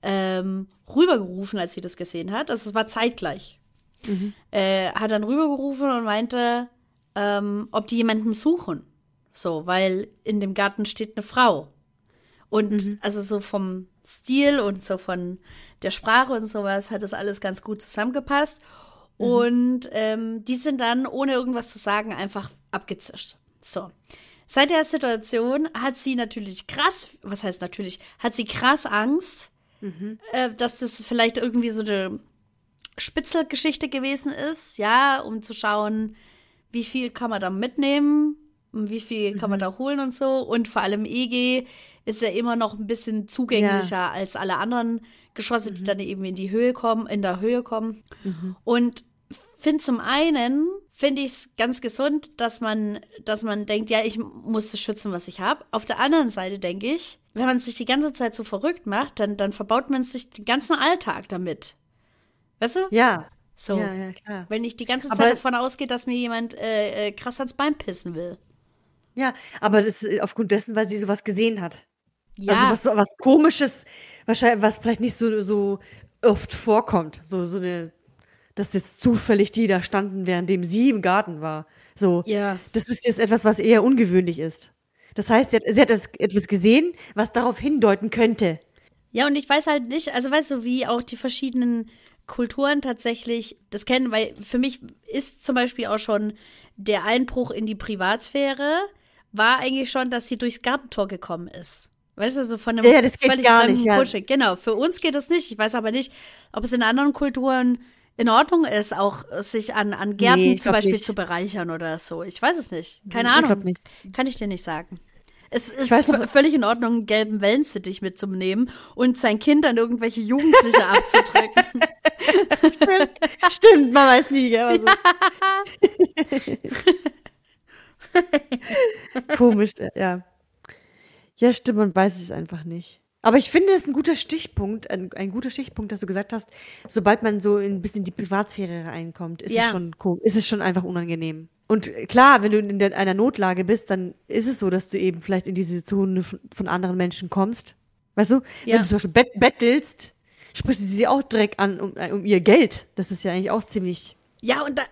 B: ähm, rübergerufen, als sie das gesehen hat. Also es war zeitgleich. Äh, hat dann rübergerufen und meinte, ähm, ob die jemanden suchen. So, weil in dem Garten steht eine Frau. Und also so vom Stil und so von der Sprache und sowas hat das alles ganz gut zusammengepasst. Und ähm, die sind dann, ohne irgendwas zu sagen, einfach abgezischt. So. Seit der Situation hat sie natürlich krass, was heißt natürlich, hat sie krass Angst, äh, dass das vielleicht irgendwie so eine Spitzelgeschichte gewesen ist, ja, um zu schauen, wie viel kann man da mitnehmen, und wie viel kann man da holen und so. Und vor allem EG ist ja immer noch ein bisschen zugänglicher als alle anderen Geschosse, die dann eben in die Höhe kommen, in der Höhe kommen. Und finde zum einen, finde ich es ganz gesund, dass man, dass man denkt, ja, ich muss das schützen, was ich habe. Auf der anderen Seite denke ich, wenn man sich die ganze Zeit so verrückt macht, dann, dann verbaut man sich den ganzen Alltag damit. Weißt du?
A: Ja.
B: So.
A: Ja, ja, klar.
B: Wenn ich die ganze Zeit
A: Aber-
B: davon ausgehe, dass mir jemand äh, äh, krass ans Bein pissen will.
A: Ja, aber das ist aufgrund dessen, weil sie sowas gesehen hat.
B: Ja.
A: Also was, was komisches, wahrscheinlich, was vielleicht nicht so, so oft vorkommt. So, so eine, dass jetzt zufällig die da standen, währenddem sie im Garten war. So.
B: Ja.
A: Das ist jetzt etwas, was eher ungewöhnlich ist. Das heißt, sie hat, sie hat etwas gesehen, was darauf hindeuten könnte.
B: Ja, und ich weiß halt nicht, also weißt du, wie auch die verschiedenen Kulturen tatsächlich das kennen, weil für mich ist zum Beispiel auch schon der Einbruch in die Privatsphäre, war eigentlich schon, dass sie durchs Gartentor gekommen ist. Weißt du, so von einem
A: Ja, ja, das geht
B: völlig
A: gar nicht, ja.
B: Grundstück. Genau, für uns geht das nicht. Ich weiß aber nicht, ob es in anderen Kulturen in Ordnung ist, auch sich an, an Gärten
A: Nee,
B: zum Beispiel
A: nicht.
B: zu bereichern oder so. Ich weiß es nicht. Keine
A: Ich
B: Ahnung.
A: nicht.
B: Kann ich dir nicht sagen. Es ist
A: noch-
B: völlig in Ordnung, einen gelben Wellensittich mitzunehmen und sein Kind an irgendwelche Jugendliche abzudrücken.
A: Stimmt, man weiß nie, gell? Also. Komisch, ja. Ja, stimmt, man weiß es einfach nicht. Aber ich finde, es ist ein guter Stichpunkt, ein, ein guter Stichpunkt, dass du gesagt hast, sobald man so ein bisschen in die Privatsphäre reinkommt, ist
B: Ja.
A: es schon ist es schon einfach unangenehm. Und klar, wenn du in der, einer Notlage bist, dann ist es so, dass du eben vielleicht in diese Zone von, von anderen Menschen kommst. Weißt du?
B: Ja.
A: Wenn du zum Beispiel bet bettelst, sprichst du sie auch direkt an um, äh, um ihr Geld. Das ist ja eigentlich auch ziemlich,
B: Ja, und da,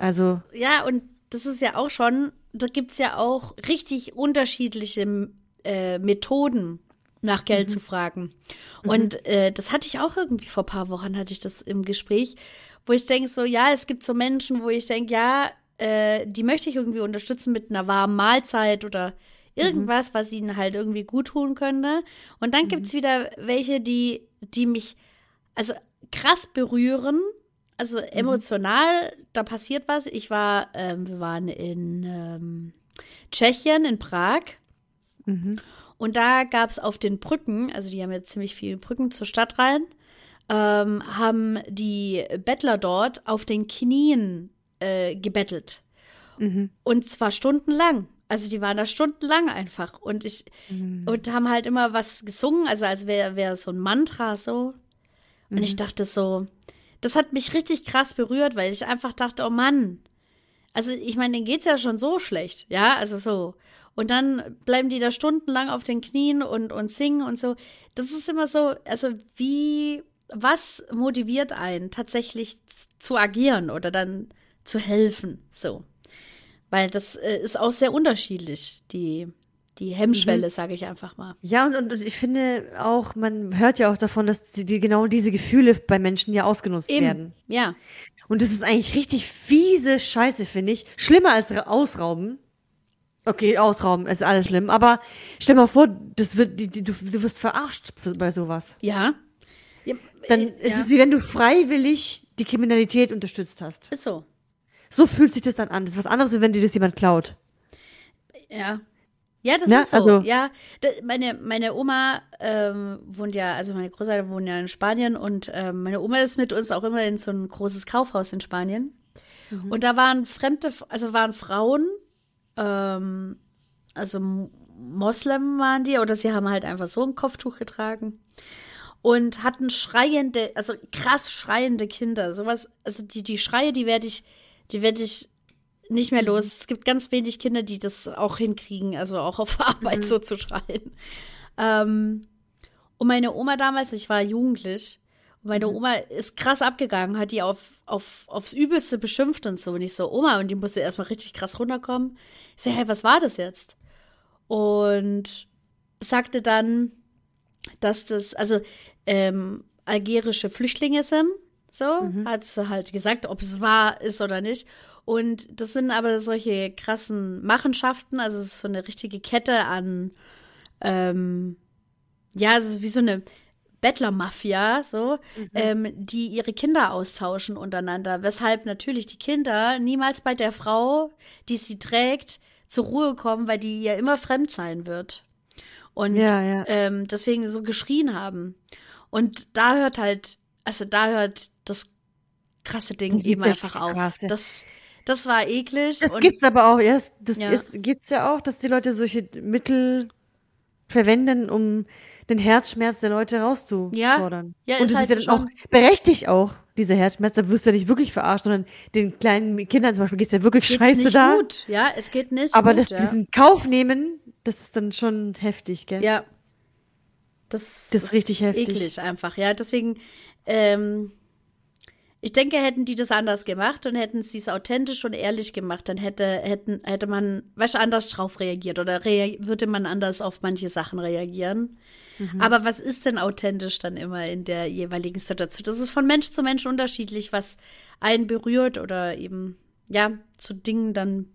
A: also,
B: ja, und das ist ja auch schon, da gibt es ja auch richtig unterschiedliche äh, Methoden, nach Geld zu fragen. Und äh, das hatte ich auch irgendwie vor ein paar Wochen, hatte ich das im Gespräch, wo ich denke so, ja, es gibt so Menschen, wo ich denke, ja, äh, die möchte ich irgendwie unterstützen mit einer warmen Mahlzeit oder irgendwas, was ihnen halt irgendwie gut tun könnte. Und dann gibt's wieder welche, die, die mich also krass berühren, also emotional, da passiert was. Ich war, ähm, wir waren in ähm, Tschechien, in Prag. Und da gab es auf den Brücken, also die haben jetzt ziemlich viele Brücken zur Stadt rein, ähm, haben die Bettler dort auf den Knien äh, gebettelt. Und zwar stundenlang. Also die waren da stundenlang einfach. Und ich, und haben halt immer was gesungen, also als wäre wär so ein Mantra so. Und ich dachte so, das hat mich richtig krass berührt, weil ich einfach dachte, oh Mann. Also ich meine, denen geht's ja schon so schlecht, ja, also so. Und dann bleiben die da stundenlang auf den Knien und, und singen und so. Das ist immer so, also wie, was motiviert einen tatsächlich zu agieren oder dann zu helfen, so. Weil das äh, ist auch sehr unterschiedlich, die, die Hemmschwelle, sage ich einfach mal.
A: Ja, und, und ich finde auch, man hört ja auch davon, dass die, die genau diese Gefühle bei Menschen ja ausgenutzt werden.
B: Ja.
A: Und das ist eigentlich richtig fiese Scheiße, finde ich. Schlimmer als ra- ausrauben. Okay, ausrauben ist alles schlimm, aber stell mal vor, das wird, du, du wirst verarscht bei sowas.
B: Ja. ja
A: Dann
B: äh,
A: ist
B: ja.
A: es wie wenn du freiwillig die Kriminalität unterstützt hast.
B: Ist so.
A: So fühlt sich das dann an. Das ist was anderes, als wenn dir das jemand klaut.
B: Ja. Ja, das
A: Ne,
B: ist so.
A: also-
B: ja, da, meine, meine Oma ähm, wohnt ja, also meine Großeltern wohnen ja in Spanien und ähm, meine Oma ist mit uns auch immer in so ein großes Kaufhaus in Spanien. Und da waren fremde, also waren Frauen, ähm, also Moslem waren die, oder sie haben halt einfach so ein Kopftuch getragen und hatten schreiende, also krass schreiende Kinder. Sowas, also die, die Schreie, die werde ich, die werde ich nicht mehr los. Es gibt ganz wenig Kinder, die das auch hinkriegen, also auch auf Arbeit so zu schreien. Ähm, und meine Oma damals, ich war jugendlich, und meine Oma ist krass abgegangen, hat die auf, auf, aufs Übelste beschimpft und so. Und ich so, Oma, und die musste erstmal richtig krass runterkommen. Ich so, hey, was war das jetzt? Und sagte dann, dass das, also ähm, algerische Flüchtlinge sind, so, hat sie halt gesagt, ob es wahr ist oder nicht. Und das sind aber solche krassen Machenschaften, also es ist so eine richtige Kette an, ähm, ja, es ist wie so eine Bettlermafia, so, ähm, die ihre Kinder austauschen untereinander, weshalb natürlich die Kinder niemals bei der Frau, die sie trägt, zur Ruhe kommen, weil die ihr immer fremd sein wird. Und
A: Ja, ja.
B: Ähm, deswegen so geschrien haben. Und da hört halt, also da hört das krasse Ding
A: Das
B: eben einfach auf.
A: krass, ja.
B: Das, das war eklig.
A: Das gibt's aber auch, ja, das- das
B: Ja.
A: ist, gibt's ja auch, dass die Leute solche Mittel verwenden, um den Herzschmerz der Leute rauszufordern.
B: Ja,
A: Und
B: ist
A: das
B: halt
A: ist ja dann auch berechtigt auch, dieser Herzschmerz. Da wirst du ja nicht wirklich verarscht, sondern den kleinen Kindern zum Beispiel geht's ja wirklich
B: geht's
A: scheiße
B: nicht
A: da.
B: gut. Ja, es geht nicht
A: Aber
B: gut.
A: dass
B: ja.
A: diesen Kauf nehmen, das ist dann schon heftig, gell?
B: Ja. Das,
A: Das ist richtig heftig.
B: eklig einfach, ja. Deswegen, ähm, ich denke, hätten die das anders gemacht und hätten sie es authentisch und ehrlich gemacht, dann hätte, hätten, hätte man, weißt du, anders drauf reagiert oder rea würde man anders auf manche Sachen reagieren.
A: Mhm.
B: Aber was ist denn authentisch dann immer in der jeweiligen Situation? Das ist von Mensch zu Mensch unterschiedlich, was einen berührt oder eben, ja, zu Dingen dann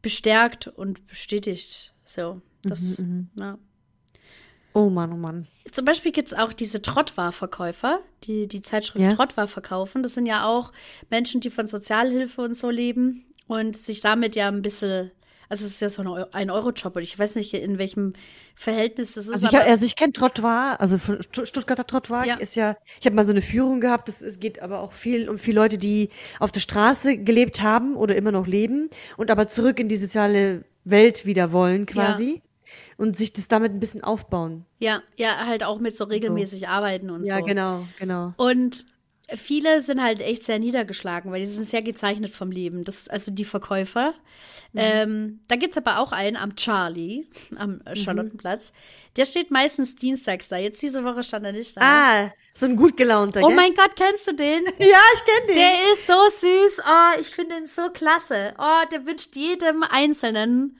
B: bestärkt und bestätigt. So, das,
A: Mhm,
B: ja.
A: Oh Mann, oh Mann.
B: Zum Beispiel gibt es auch diese Trottwar-Verkäufer, die die Zeitschrift
A: Ja.
B: Trottwar verkaufen. Das sind ja auch Menschen, die von Sozialhilfe und so leben und sich damit ja ein bisschen, also es ist ja so ein Eu- ein Euro-Job und ich weiß nicht, in welchem Verhältnis das ist.
A: Also ich, also ich kenne Trottoir, also Stuttgarter Trottoir
B: Ja.
A: ist ja, ich habe mal so eine Führung gehabt, das, es geht aber auch viel um viele Leute, die auf der Straße gelebt haben oder immer noch leben und aber zurück in die soziale Welt wieder wollen quasi und sich das damit ein bisschen aufbauen.
B: ja, ja, halt auch mit so regelmäßig arbeiten und
A: Ja,
B: so.
A: genau, genau.
B: Und viele sind halt echt sehr niedergeschlagen, weil die sind sehr gezeichnet vom Leben. Das, also die Verkäufer. Ähm, da gibt's aber auch einen am Charlie, am Charlottenplatz. Der steht meistens dienstags da. Jetzt diese Woche stand er nicht da.
A: Ah, so ein gut gelaunter,
B: oh
A: gell?
B: mein Gott, kennst du den?
A: Ja, ich kenne den.
B: Der ist so süß. Oh, ich finde ihn so klasse. Oh, der wünscht jedem Einzelnen,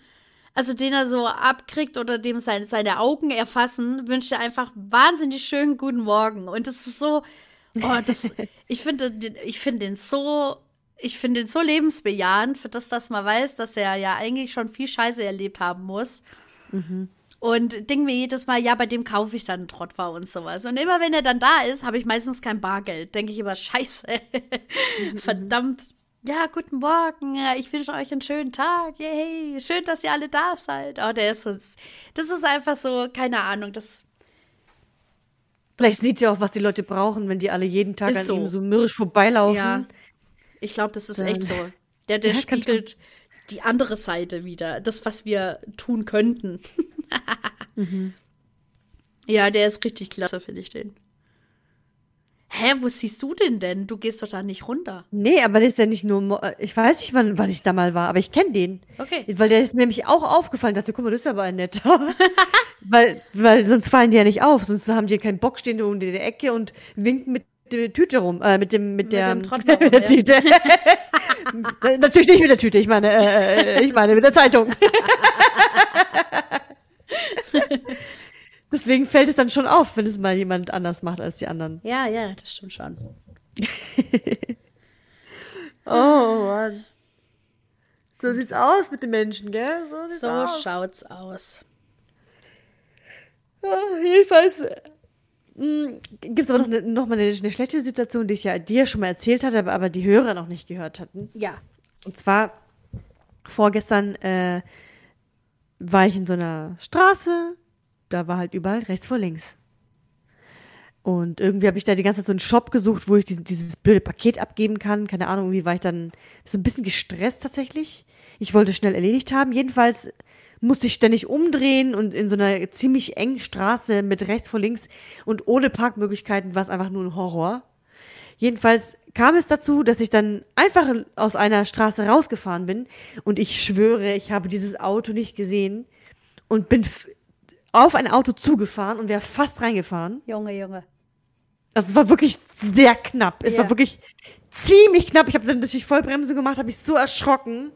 B: also den er so abkriegt oder dem seine, seine Augen erfassen, wünscht er einfach wahnsinnig schönen guten Morgen. Und das ist so, oh, das, ich finde, den- ich finde den so, ich finde den so lebensbejahend, für das, dass man weiß, dass er ja eigentlich schon viel Scheiße erlebt haben muss. Und denke mir jedes Mal, ja, bei dem kaufe ich dann einen Trottwar und sowas. Und immer wenn er dann da ist, habe ich meistens kein Bargeld. Denke ich immer, scheiße. Verdammt. Ja, guten Morgen. Ich wünsche euch einen schönen Tag. Yay. Schön, dass ihr alle da seid. Oh, der ist so. Das ist einfach so, keine Ahnung. Das,
A: Vielleicht sieht ihr auch, was die Leute brauchen, wenn die alle jeden Tag an
B: so.
A: ihm so mürrisch vorbeilaufen.
B: ja. Ich glaube, das ist
A: Dann-
B: echt so. Der, der
A: Ja,
B: spiegelt die andere Seite wieder. Das, was wir tun könnten. Ja, der ist richtig klasse, finde ich den. Hä, wo siehst du den denn? Du gehst doch da nicht runter.
A: Nee, aber der ist ja nicht nur, mo- äh, ich weiß nicht, wann, wann ich da mal war, aber ich kenne den.
B: Okay.
A: Weil der ist mir nämlich auch aufgefallen. Ich dachte, guck mal, das ist aber ein netter. weil, weil sonst fallen die ja nicht auf. Sonst haben die keinen Bock, stehen in der Ecke und winken mit der Tüte rum, äh, mit dem, mit, der,
B: dem
A: mit der
B: ja.
A: Tüte. Äh, Natürlich nicht mit der Tüte, ich meine, äh, ich meine mit der Zeitung. Deswegen fällt es dann schon auf, wenn es mal jemand anders macht als die anderen.
B: Ja, ja, das stimmt schon.
A: Oh Mann. So sieht's aus mit den Menschen, gell? So sieht's
B: So
A: aus.
B: schaut's aus.
A: Ja, jedenfalls gibt es aber noch, eine, noch mal eine, eine schlechte Situation, die ich ja dir schon mal erzählt hatte, aber, aber die Hörer noch nicht gehört hatten.
B: Ja.
A: Und zwar vorgestern äh, war ich in so einer Straße, da war halt überall rechts vor links. Und irgendwie habe ich da die ganze Zeit so einen Shop gesucht, wo ich diesen, dieses blöde Paket abgeben kann. Keine Ahnung, irgendwie war ich dann so ein bisschen gestresst tatsächlich. Ich wollte schnell erledigt haben. Jedenfalls musste ich ständig umdrehen und in so einer ziemlich engen Straße mit rechts vor links und ohne Parkmöglichkeiten war es einfach nur ein Horror. Jedenfalls kam es dazu, dass ich dann einfach aus einer Straße rausgefahren bin und ich schwöre, ich habe dieses Auto nicht gesehen und bin auf ein Auto zugefahren und wäre fast reingefahren.
B: Junge, Junge.
A: Also es war wirklich sehr knapp. Es
B: Ja.
A: war wirklich ziemlich knapp. Ich habe dann natürlich Vollbremse gemacht, habe ich so erschrocken.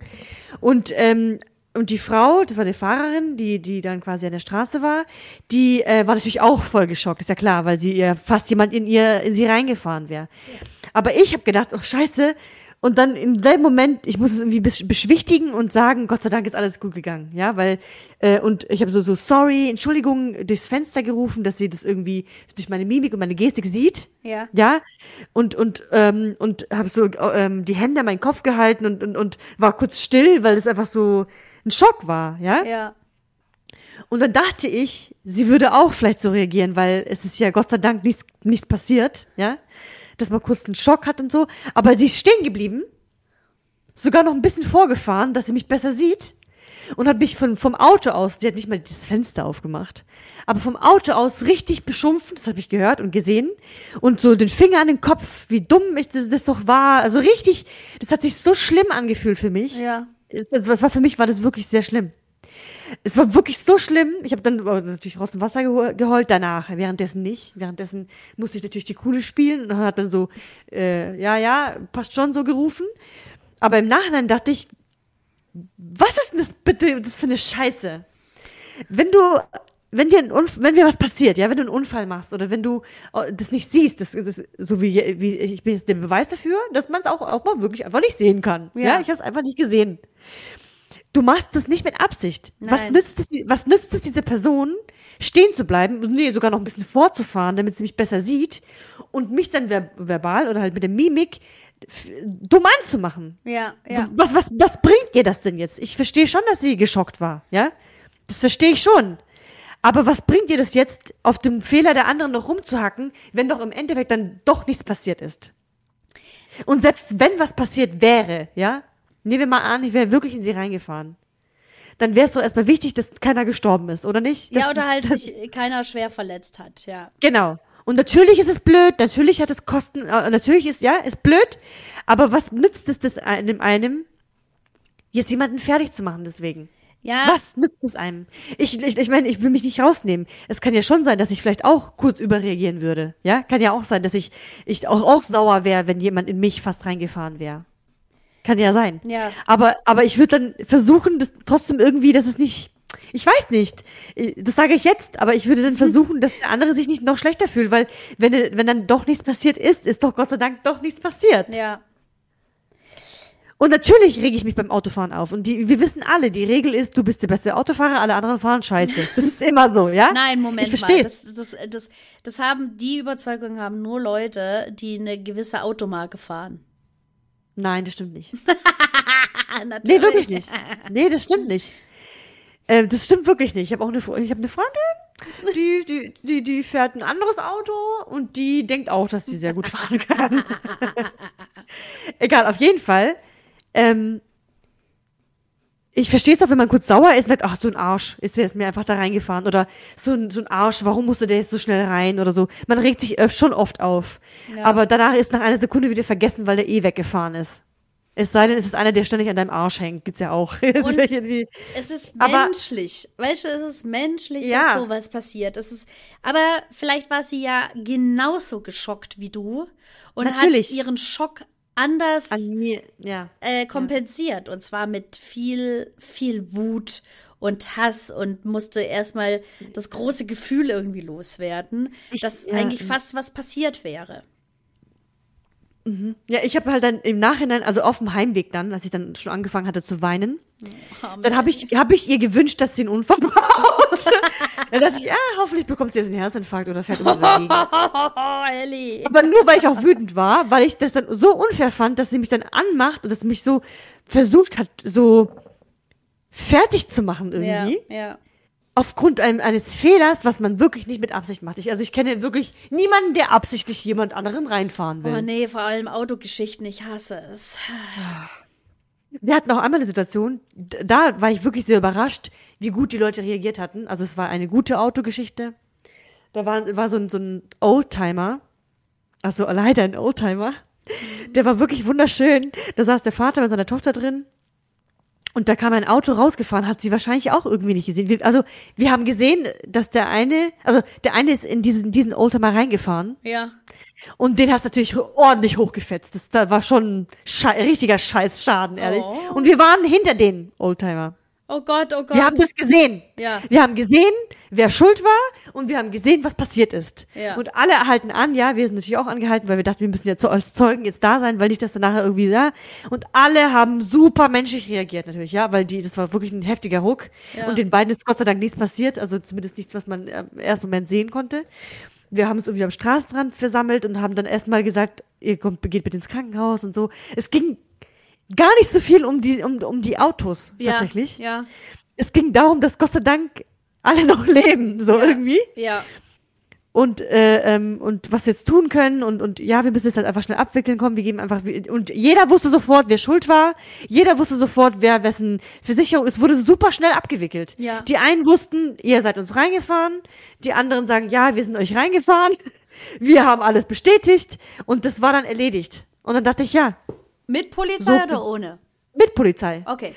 A: Und ähm, und die Frau, das war eine Fahrerin, die die dann quasi an der Straße war, die äh, war natürlich auch voll geschockt, ist ja klar, weil sie ihr fast jemand in ihr in sie reingefahren wäre. Aber ich habe gedacht, oh Scheiße. Und dann im selben Moment, ich muss es irgendwie besch- beschwichtigen und sagen, Gott sei Dank ist alles gut gegangen, ja, weil äh, und ich habe so so sorry, Entschuldigung durchs Fenster gerufen, dass sie das irgendwie durch meine Mimik und meine Gestik sieht,
B: Ja.
A: ja, und und ähm, und habe so ähm, die Hände an meinen Kopf gehalten und und und war kurz still, weil es einfach so ein Schock war, ja.
B: Ja.
A: Und dann dachte ich, sie würde auch vielleicht so reagieren, weil es ist ja Gott sei Dank nichts, nichts passiert, ja. Dass man kurz einen Schock hat und so. Aber sie ist stehen geblieben, sogar noch ein bisschen vorgefahren, dass sie mich besser sieht. Und hat mich von, vom Auto aus, sie hat nicht mal das Fenster aufgemacht, aber vom Auto aus richtig beschumpft, das habe ich gehört und gesehen. Und so den Finger an den Kopf, wie dumm ich das, das doch war. Also richtig, das hat sich so schlimm angefühlt für mich.
B: Ja.
A: Das, das war für mich war das wirklich sehr schlimm. Es war wirklich so schlimm. Ich habe dann natürlich Rotz und Wasser geheult, danach. Währenddessen nicht. Währenddessen musste ich natürlich die Coole spielen und hat dann so, äh, ja, ja, passt schon so gerufen. Aber im Nachhinein dachte ich, was ist denn das bitte das für eine Scheiße? Wenn du, wenn dir ein Unf wenn mir was passiert, ja, wenn du einen Unfall machst oder wenn du äh, das nicht siehst, das, das so wie, wie ich bin jetzt der Beweis dafür, dass man es auch, auch mal wirklich einfach nicht sehen kann. Ja,
B: Ja.
A: ich habe es einfach nicht gesehen. Du machst das nicht mit Absicht. Was
B: Nein.
A: nützt es, was nützt es dieser Person, stehen zu bleiben und nee, sogar noch ein bisschen vorzufahren, damit sie mich besser sieht und mich dann ver verbal oder halt mit der Mimik dumm anzumachen?
B: Ja, ja.
A: Was, was, was bringt ihr das denn jetzt? Ich verstehe schon, dass sie geschockt war, ja? Das verstehe ich schon. Aber was bringt ihr das jetzt, auf dem Fehler der anderen noch rumzuhacken, wenn doch im Endeffekt dann doch nichts passiert ist? Und selbst wenn was passiert wäre, ja? Nehmen wir mal an, ich wäre wirklich in sie reingefahren. Dann wäre es doch erstmal wichtig, dass keiner gestorben ist, oder nicht?
B: ja,
A: Das
B: oder halt
A: das-
B: sich keiner schwer verletzt hat, ja.
A: Genau. Und natürlich ist es blöd, natürlich hat es Kosten, äh, natürlich ist, ja, ist blöd, aber was nützt es das einem, einem, jetzt jemanden fertig zu machen deswegen?
B: Ja,
A: Was nützt es einem? Ich, ich, ich meine, ich will mich nicht rausnehmen. Es kann ja schon sein, dass ich vielleicht auch kurz überreagieren würde. Ja, kann ja auch sein, dass ich, ich auch, auch sauer wäre, wenn jemand in mich fast reingefahren wäre. Kann ja sein.
B: Ja.
A: Aber, aber ich würde dann versuchen, das trotzdem irgendwie, dass es nicht, ich weiß nicht, äh, das sage ich jetzt, aber ich würde dann versuchen, dass der andere sich nicht noch schlechter fühlt, weil wenn, wenn dann doch nichts passiert ist, ist doch Gott sei Dank doch nichts passiert.
B: ja.
A: Und natürlich rege ich mich beim Autofahren auf. Und die, wir wissen alle, die Regel ist, du bist der beste Autofahrer, alle anderen fahren scheiße. Das ist immer so, ja?
B: Nein, Moment
A: ich verstehe
B: mal.
A: es.
B: Das, das, das, das haben, die Überzeugung haben nur Leute, die eine gewisse Automarke fahren.
A: Nein, das stimmt nicht. Nee, wirklich nicht. Nee, das stimmt nicht. Äh, das stimmt wirklich nicht. Ich habe auch eine, ich habe eine Freundin, die, die, die, die fährt ein anderes Auto und die denkt auch, dass sie sehr gut fahren kann. Egal, auf jeden Fall. Ähm, ich verstehe es auch, wenn man kurz sauer ist und sagt, ach, so ein Arsch, ist der jetzt mir einfach da reingefahren. Oder so ein, so ein Arsch, warum musste der jetzt so schnell rein oder so. Man regt sich äh, schon oft auf.
B: Ja.
A: Aber danach ist nach einer Sekunde wieder vergessen, weil der eh weggefahren ist. Es sei denn, es ist einer, der ständig an deinem Arsch hängt. Gibt's ja auch.
B: Es ist
A: Aber-
B: menschlich. Weißt du, es ist menschlich,
A: Ja.
B: dass sowas passiert. Es ist, aber vielleicht war sie ja genauso geschockt wie du und
A: Natürlich.
B: hat ihren Schock anders
A: an mir, ja.
B: äh, kompensiert. Und zwar mit viel, viel Wut und Hass und musste erstmal das große Gefühl irgendwie loswerden,
A: Ich-
B: dass
A: ja,
B: eigentlich
A: ja.
B: fast was passiert wäre.
A: Ja, ich habe halt dann im Nachhinein, also auf dem Heimweg dann, als ich dann schon angefangen hatte zu weinen, dann habe ich, hab ich ihr gewünscht, dass sie einen Unfall baut. dann dachte ich, ja, hoffentlich bekommt sie jetzt einen Herzinfarkt oder fährt immer dagegen.
B: Oh, Ellie.
A: Aber nur, weil ich auch wütend war, weil ich das dann so unfair fand, dass sie mich dann anmacht und dass mich so versucht hat, so fertig zu machen
B: Ja,
A: irgendwie.
B: ja.
A: Aufgrund eines Fehlers, was man wirklich nicht mit Absicht macht. Ich, also ich kenne wirklich niemanden, der absichtlich jemand anderem reinfahren will.
B: Oh nee, vor allem Autogeschichten, ich hasse es.
A: Wir hatten auch einmal eine Situation, da war ich wirklich sehr überrascht, wie gut die Leute reagiert hatten. Also es war eine gute Autogeschichte. Da war, war so ein, so ein Oldtimer, also leider ein Oldtimer. Der war wirklich wunderschön. Da saß der Vater mit seiner Tochter drin. Und da kam ein Auto rausgefahren, hat sie wahrscheinlich auch irgendwie nicht gesehen. Also wir haben gesehen, dass der eine, also der eine ist in diesen, diesen Oldtimer reingefahren.
B: Ja.
A: Und den hast du natürlich ordentlich hochgefetzt. Das da war schon Schei richtiger Scheißschaden, ehrlich.
B: Oh.
A: Und wir waren hinter den Oldtimer.
B: Oh Gott, oh Gott.
A: Wir haben das gesehen.
B: Ja.
A: Wir haben gesehen, wer schuld war und wir haben gesehen, was passiert ist.
B: Ja.
A: Und alle halten an, ja, wir sind natürlich auch angehalten, weil wir dachten, wir müssen jetzt so als Zeugen jetzt da sein, weil nicht, dass dann nachher irgendwie da. Und alle haben super menschlich reagiert natürlich, ja, weil die, das war wirklich ein heftiger Ruck.
B: Ja.
A: Und den beiden ist Gott sei Dank nichts passiert, also zumindest nichts, was man im ersten Moment sehen konnte. Wir haben uns irgendwie am Straßenrand versammelt und haben dann erstmal gesagt, ihr kommt, geht bitte ins Krankenhaus und so. Es ging gar nicht so viel um die, um, um die Autos,
B: ja.
A: tatsächlich
B: Ja.
A: es ging darum, dass Gott sei Dank alle noch leben, so
B: Ja.
A: irgendwie.
B: Ja.
A: Und, äh, ähm, und was wir jetzt tun können und, und ja, wir müssen es halt einfach schnell abwickeln kommen. Wir geben einfach, und jeder wusste sofort, wer schuld war. Jeder wusste sofort, wer wessen Versicherung. Es wurde super schnell abgewickelt.
B: Ja.
A: Die einen wussten, ihr seid uns reingefahren. Die anderen sagen, ja, wir sind euch reingefahren. Wir haben alles bestätigt. Und das war dann erledigt. Und dann dachte ich, ja,
B: Mit Polizei
A: So-
B: oder ohne?
A: mit Polizei.
B: Okay.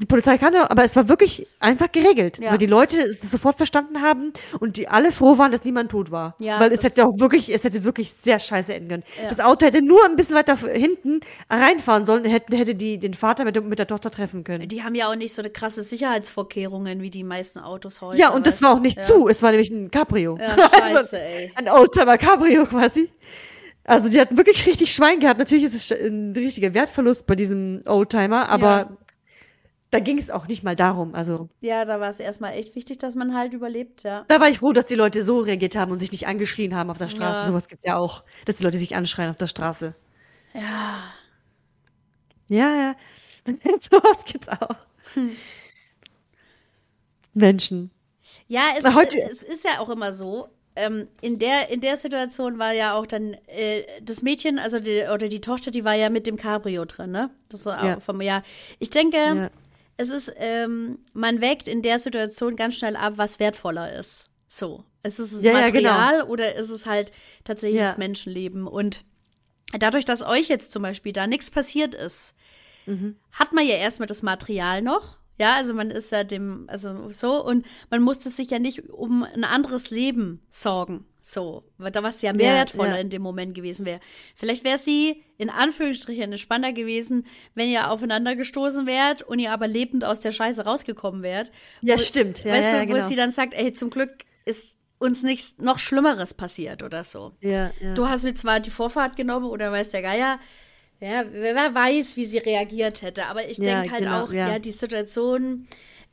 A: Die Polizei kann ja, aber es war wirklich einfach geregelt,
B: Ja.
A: weil die Leute es sofort verstanden haben und die alle froh waren, dass niemand tot war.
B: Ja,
A: weil es hätte auch wirklich, es hätte wirklich sehr scheiße enden können.
B: Ja.
A: Das Auto hätte nur ein bisschen weiter hinten reinfahren sollen und hätte, hätte die den Vater mit, der- mit der Tochter treffen können.
B: Die haben ja auch nicht so eine krasse Sicherheitsvorkehrungen wie die meisten Autos heute.
A: Ja, und das war auch nicht zu. Es war nämlich ein Cabrio.
B: Ja,
A: Also
B: scheiße, ey.
A: ein Oldtimer Cabrio quasi. Also die hatten wirklich richtig Schwein gehabt. Natürlich ist es ein richtiger Wertverlust bei diesem Oldtimer, aber
B: Ja.
A: da ging es auch nicht mal darum. Also
B: Ja, da war es erstmal echt wichtig, dass man halt überlebt, ja.
A: da war ich froh, dass die Leute so reagiert haben und sich nicht angeschrien haben auf der Straße.
B: Ja.
A: Sowas gibt's ja auch, dass die Leute sich anschreien auf der Straße.
B: Ja.
A: Ja, ja. Sowas gibt's auch. Menschen.
B: Ja, es,
A: heute-
B: es ist ja auch immer so. Ähm, in, der, in der Situation war ja auch dann äh, das Mädchen, also die, oder die Tochter, die war ja mit dem Cabrio drin, ne? Das war
A: Ja.
B: vom, ja. Ich denke,
A: Ja.
B: es ist, ähm, man wägt in der Situation ganz schnell ab, was wertvoller ist. So. Ist es das
A: Ja, ja, genau.
B: Material oder ist es halt tatsächlich das Menschenleben? Und dadurch, dass euch jetzt zum Beispiel da nichts passiert ist,
A: Mhm.
B: hat man ja erstmal das Material noch. Ja, also man ist ja dem, also so, und man musste sich ja nicht um ein anderes Leben sorgen. So, weil da was ja mehr
A: Ja,
B: wertvoller
A: ja.
B: in dem Moment gewesen wäre. Vielleicht wäre sie in Anführungsstrichen entspannter gewesen, wenn ihr aufeinander gestoßen wärt und ihr aber lebend aus der Scheiße rausgekommen wärt.
A: Ja,
B: Wo-
A: stimmt. Ja,
B: weißt du,
A: ja,
B: wo
A: genau.
B: sie dann sagt, ey, zum Glück ist uns nichts noch Schlimmeres passiert oder so.
A: Ja, ja.
B: Du hast mir zwar die Vorfahrt genommen oder weiß der Geier, ja, wer weiß, wie sie reagiert hätte. Aber ich
A: Ja,
B: denke halt
A: genau,
B: auch,
A: ja.
B: ja, die Situation,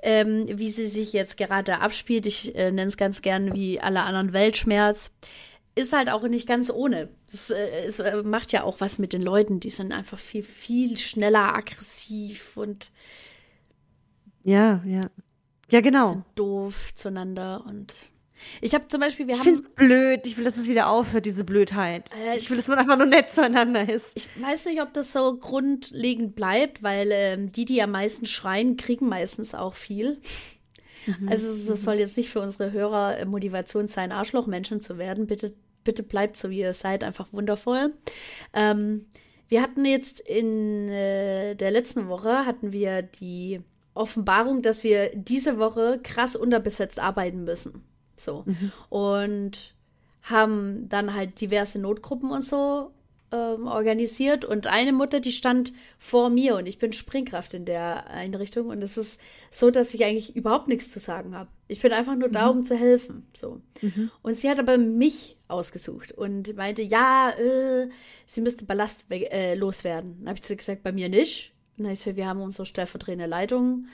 B: ähm, wie sie sich jetzt gerade abspielt, ich äh, nenne es ganz gern wie alle anderen Weltschmerz, ist halt auch nicht ganz ohne. Das äh, es, äh, macht ja auch was mit den Leuten. Die sind einfach viel, viel schneller aggressiv und
A: ja, ja. Ja, genau.
B: sind doof zueinander. Und ich habe zum Beispiel, wir
A: Ich
B: haben.
A: find's blöd. Ich will, dass es wieder aufhört, diese Blödheit.
B: Äh,
A: ich will, dass man einfach nur nett zueinander ist.
B: Ich weiß nicht, ob das so grundlegend bleibt, weil ähm, die, die am meisten schreien, kriegen meistens auch viel. Also es- das soll jetzt nicht für unsere Hörer äh, Motivation sein, Arschlochmenschen zu werden. Bitte, bitte bleibt so, wie ihr seid, einfach wundervoll. Ähm, wir hatten jetzt in äh, der letzten Woche hatten wir die Offenbarung, dass wir diese Woche krass unterbesetzt arbeiten müssen. So. Und haben dann halt diverse Notgruppen und so ähm, organisiert. Und eine Mutter, die stand vor mir und ich bin Springkraft in der Einrichtung. Und es ist so, dass ich eigentlich überhaupt nichts zu sagen habe. Ich bin einfach nur da, um zu helfen. So. Und sie hat aber mich ausgesucht und meinte, ja, äh, sie müsste Ballast äh, loswerden. Dann habe ich zu ihr gesagt, bei mir nicht. Und dann habe ich gesagt, wir haben unsere stellvertretende Leitung,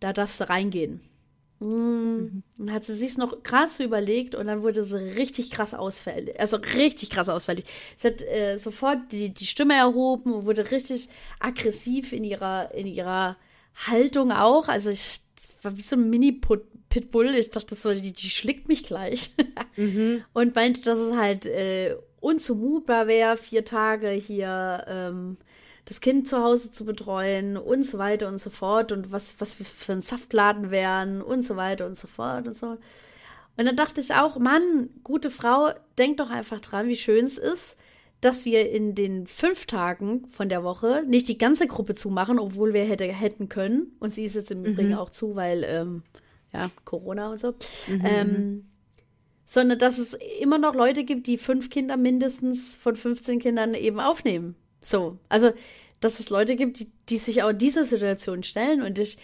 B: da darfst du reingehen. Mm, Dann hat sie sich noch gerade so überlegt und dann wurde sie richtig krass ausfällig. Also richtig krass ausfällig. Sie hat äh, sofort die, die Stimme erhoben und wurde richtig aggressiv in ihrer, in ihrer Haltung auch. Also ich das war wie so ein Mini-Pitbull. Ich dachte so, die, die schlickt mich gleich. Und meinte, dass es halt äh, unzumutbar wäre, vier Tage hier ähm, das Kind zu Hause zu betreuen und so weiter und so fort und was, was wir für ein Saftladen wären und so weiter und so fort und so. Und dann dachte ich auch, Mann, gute Frau, denk doch einfach dran, wie schön es ist, dass wir in den fünf Tagen von der Woche nicht die ganze Gruppe zumachen, obwohl wir hätte, hätten können. Und sie ist jetzt im Übrigen auch zu, weil, ähm, ja, Corona und so. Ähm, sondern dass es immer noch Leute gibt, die fünf Kinder mindestens von 15 Kindern eben aufnehmen. So, also, dass es Leute gibt, die, die sich auch in dieser Situation stellen und ich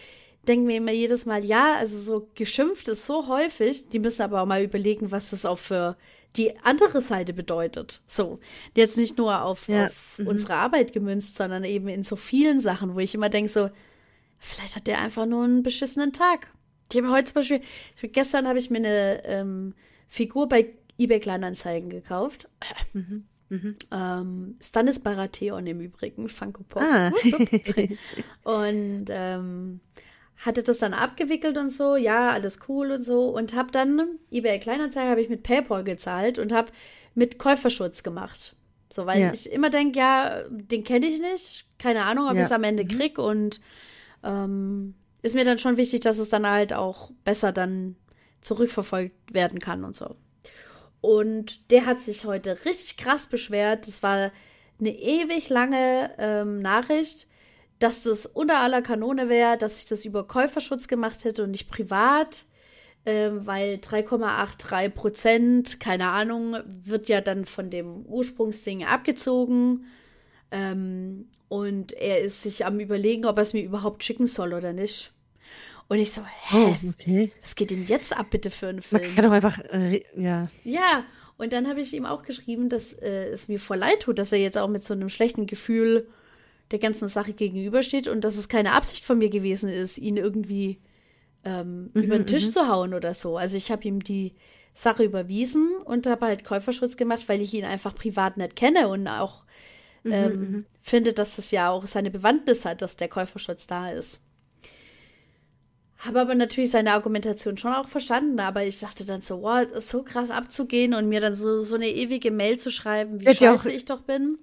B: denke mir immer jedes Mal, ja, also so geschimpft ist so häufig, die müssen aber auch mal überlegen, was das auch für die andere Seite bedeutet. So, jetzt nicht nur auf,
A: Ja,
B: auf unsere Arbeit gemünzt, sondern eben in so vielen Sachen, wo ich immer denke so, vielleicht hat der einfach nur einen beschissenen Tag. Ich habe heute zum Beispiel, gestern habe ich mir eine ähm, Figur bei eBay Kleinanzeigen gekauft. Ähm, Stannis Baratheon im Übrigen, Funko Pop.
A: Ah.
B: und ähm, hatte das dann abgewickelt und so, ja, alles cool und so. Und habe dann, eBay Kleinanzeigen habe ich mit PayPal gezahlt und habe mit Käuferschutz gemacht. So, weil
A: Ja.
B: ich immer denke, ja, den kenne ich nicht. Keine Ahnung, ob
A: Ja.
B: ich es am Ende krieg. Und ähm, ist mir dann schon wichtig, dass es dann halt auch besser dann zurückverfolgt werden kann und so. Und der hat sich heute richtig krass beschwert. Das war eine ewig lange ähm, Nachricht, dass das unter aller Kanone wäre, dass ich das über Käuferschutz gemacht hätte und nicht privat, ähm, weil 3,83 Prozent, keine Ahnung, wird ja dann von dem Ursprungsding abgezogen. Ähm, und er ist sich am überlegen, ob er es mir überhaupt schicken soll oder nicht. Und ich so, hä?
A: Oh, okay.
B: Was geht denn jetzt ab, bitte, für einen Film?
A: Man kann doch einfach, äh, ja.
B: Ja, und dann habe ich ihm auch geschrieben, dass äh, es mir voll leid tut, dass er jetzt auch mit so einem schlechten Gefühl der ganzen Sache gegenübersteht und dass es keine Absicht von mir gewesen ist, ihn irgendwie ähm,
A: Mhm,
B: über den Tisch zu hauen oder so. Also ich habe ihm die Sache überwiesen und habe halt Käuferschutz gemacht, weil ich ihn einfach privat nicht kenne und auch
A: Mhm,
B: ähm, finde, dass es ja auch seine Bewandtnis hat, dass der Käuferschutz da ist. Habe aber natürlich seine Argumentation schon auch verstanden, aber ich dachte dann so, wow, ist so krass abzugehen und mir dann so, so eine ewige Mail zu schreiben, wie
A: ja auch-
B: scheiße ich doch bin.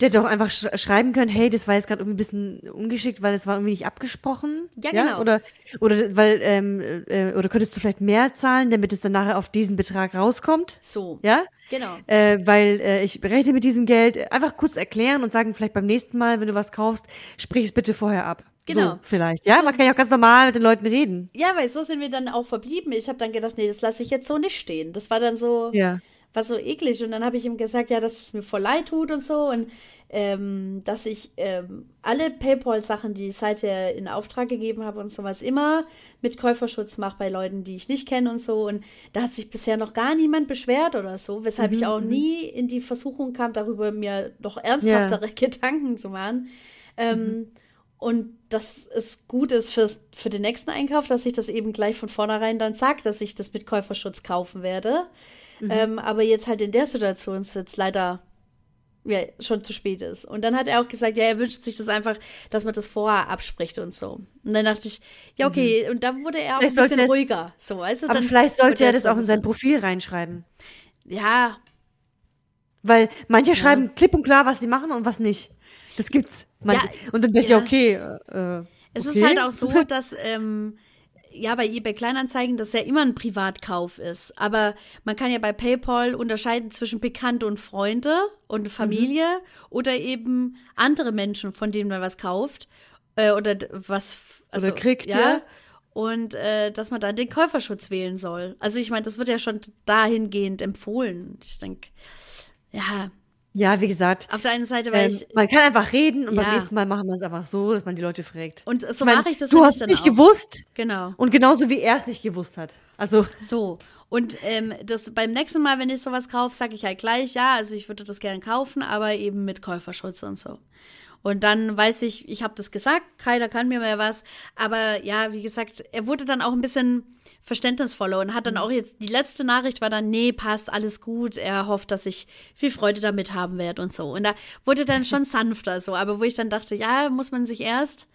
A: Der hätte auch einfach sch schreiben können, hey, das war jetzt gerade irgendwie ein bisschen ungeschickt, weil es war irgendwie nicht abgesprochen.
B: Ja, genau.
A: Oder, oder weil, ähm, äh, oder könntest du vielleicht mehr zahlen, damit es dann nachher auf diesen Betrag rauskommt?
B: So,
A: Ja?
B: genau.
A: Äh, weil äh, ich berechne mit diesem Geld. Einfach kurz erklären und sagen, vielleicht beim nächsten Mal, wenn du was kaufst, sprich es bitte vorher ab.
B: Genau.
A: So, vielleicht. Ja,
B: So
A: man kann ja auch ganz normal mit den Leuten reden.
B: Ja, weil so sind wir dann auch verblieben. Ich habe dann gedacht, nee, das lasse ich jetzt so nicht stehen. Das war dann so,
A: Ja.
B: war so eklig. Und dann habe ich ihm gesagt, ja, dass es mir voll leid tut und so. Und ähm, dass ich ähm, alle PayPal-Sachen, die ich seither in Auftrag gegeben habe und sowas, immer mit Käuferschutz mache bei Leuten, die ich nicht kenne und so. Und da hat sich bisher noch gar niemand beschwert oder so, weshalb ich auch nie in die Versuchung kam, darüber mir noch ernsthaftere Gedanken zu machen. Ähm, Und dass es gut ist fürs, für den nächsten Einkauf, dass ich das eben gleich von vornherein dann sage, dass ich das mit Käuferschutz kaufen werde. Ähm, aber jetzt halt in der Situation ist jetzt leider ja, schon zu spät ist. Und dann hat er auch gesagt, ja, er wünscht sich das einfach, dass man das vorher abspricht und so. Und dann dachte ich, ja, okay. Und dann wurde er auch
A: Vielleicht
B: ein bisschen ruhiger. So, du,
A: Aber vielleicht sollte er das auch in sein Profil reinschreiben.
B: Ja,
A: Weil manche schreiben klipp und klar, was sie machen und was nicht. Das gibt's. Manche.
B: Ja,
A: und dann denke
B: ja.
A: ich, okay, äh,
B: Es
A: okay.
B: ist halt auch so, dass ähm, ja bei eBay Kleinanzeigen das ja immer ein Privatkauf ist. Aber man kann ja bei PayPal unterscheiden zwischen Bekannte und Freunde und Familie oder eben andere Menschen, von denen man was kauft äh, oder was also,
A: Oder kriegt,
B: ja.
A: ja.
B: Und äh, dass man dann den Käuferschutz wählen soll. Also ich meine, das wird ja schon dahingehend empfohlen. Ich denke, ja,
A: Ja, wie gesagt.
B: auf der einen Seite, weil
A: Ähm,
B: ich
A: man kann einfach reden und
B: Ja.
A: beim nächsten Mal machen wir es einfach so, dass man die Leute fragt.
B: und so
A: Ich mein,
B: mache ich das
A: Du hast es nicht
B: auch.
A: gewusst
B: Genau.
A: und genauso wie er es nicht gewusst hat. Also,
B: So, und ähm, das beim nächsten Mal, wenn ich sowas kaufe, sage ich halt gleich, ja, also ich würde das gerne kaufen, aber eben mit Käuferschutz und so. Und dann weiß ich, ich habe das gesagt, keiner kann mir mehr was. Aber ja, wie gesagt, er wurde dann auch ein bisschen verständnisvoller und hat dann auch jetzt, die letzte Nachricht war dann, nee, passt, alles gut. Er hofft, dass ich viel Freude damit haben werde und so. Und da wurde dann schon sanfter so. Aber wo ich dann dachte, ja, muss man sich erst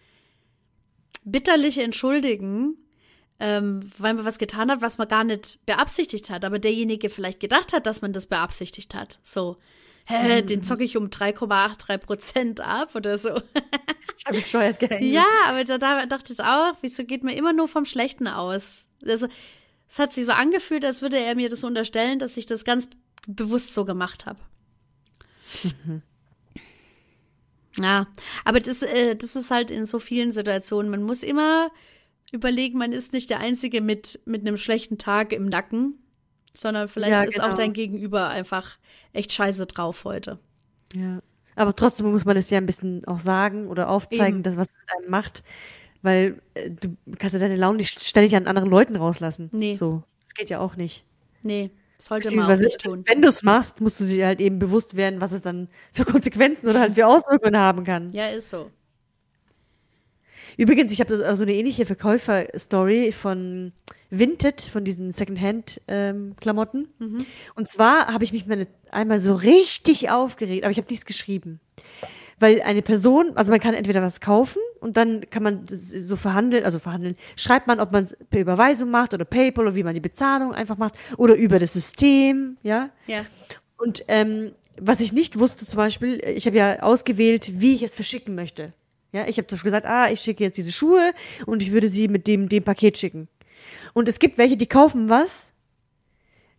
B: bitterlich entschuldigen, ähm, weil man was getan hat, was man gar nicht beabsichtigt hat, aber derjenige vielleicht gedacht hat, dass man das beabsichtigt hat. So, hä, den zocke ich um 3,83 Prozent ab oder so.
A: das habe ich bescheuert gehängt.
B: ja, aber da, da dachte ich auch, wieso geht man immer nur vom Schlechten aus? Also, es hat sich so angefühlt, als würde er mir das unterstellen, dass ich das ganz bewusst so gemacht habe. Ja, aber das, äh, das ist halt in so vielen Situationen. Man muss immer überlegen, man ist nicht der Einzige mit, mit einem schlechten Tag im Nacken, sondern vielleicht
A: Ja,
B: ist auch
A: genau.
B: dein Gegenüber einfach echt scheiße drauf heute.
A: Ja. Aber trotzdem muss man das ja ein bisschen auch sagen oder aufzeigen,
B: Eben.
A: dass was es mit einem macht. Weil äh, du kannst ja deine Laune nicht ständig an anderen Leuten rauslassen.
B: Nee.
A: So. Das geht ja auch nicht.
B: Nee, sollte man auch
A: Beziehungsweise,
B: nicht tun.
A: wenn du es machst, musst du dir halt eben bewusst werden, was es dann für Konsequenzen oder halt für Auswirkungen haben kann.
B: Ja, ist so.
A: Übrigens, ich habe so eine ähnliche Verkäufer-Story von Vinted, von diesen Secondhand-Klamotten.
B: Mhm.
A: Und zwar habe ich mich mal einmal so richtig aufgeregt, aber ich habe nichts geschrieben. Weil eine Person, also man kann entweder was kaufen und dann kann man so verhandeln, also verhandeln, schreibt man, ob man es per Überweisung macht oder PayPal oder wie man die Bezahlung einfach macht oder über das System, ja.
B: Ja.
A: Und ähm, was ich nicht wusste zum Beispiel, ich habe ja ausgewählt, wie ich es verschicken möchte. Ja, ich habe zum Beispiel gesagt, ah, ich schicke jetzt diese Schuhe und ich würde sie mit dem, dem Paket schicken. Und es gibt welche, die kaufen was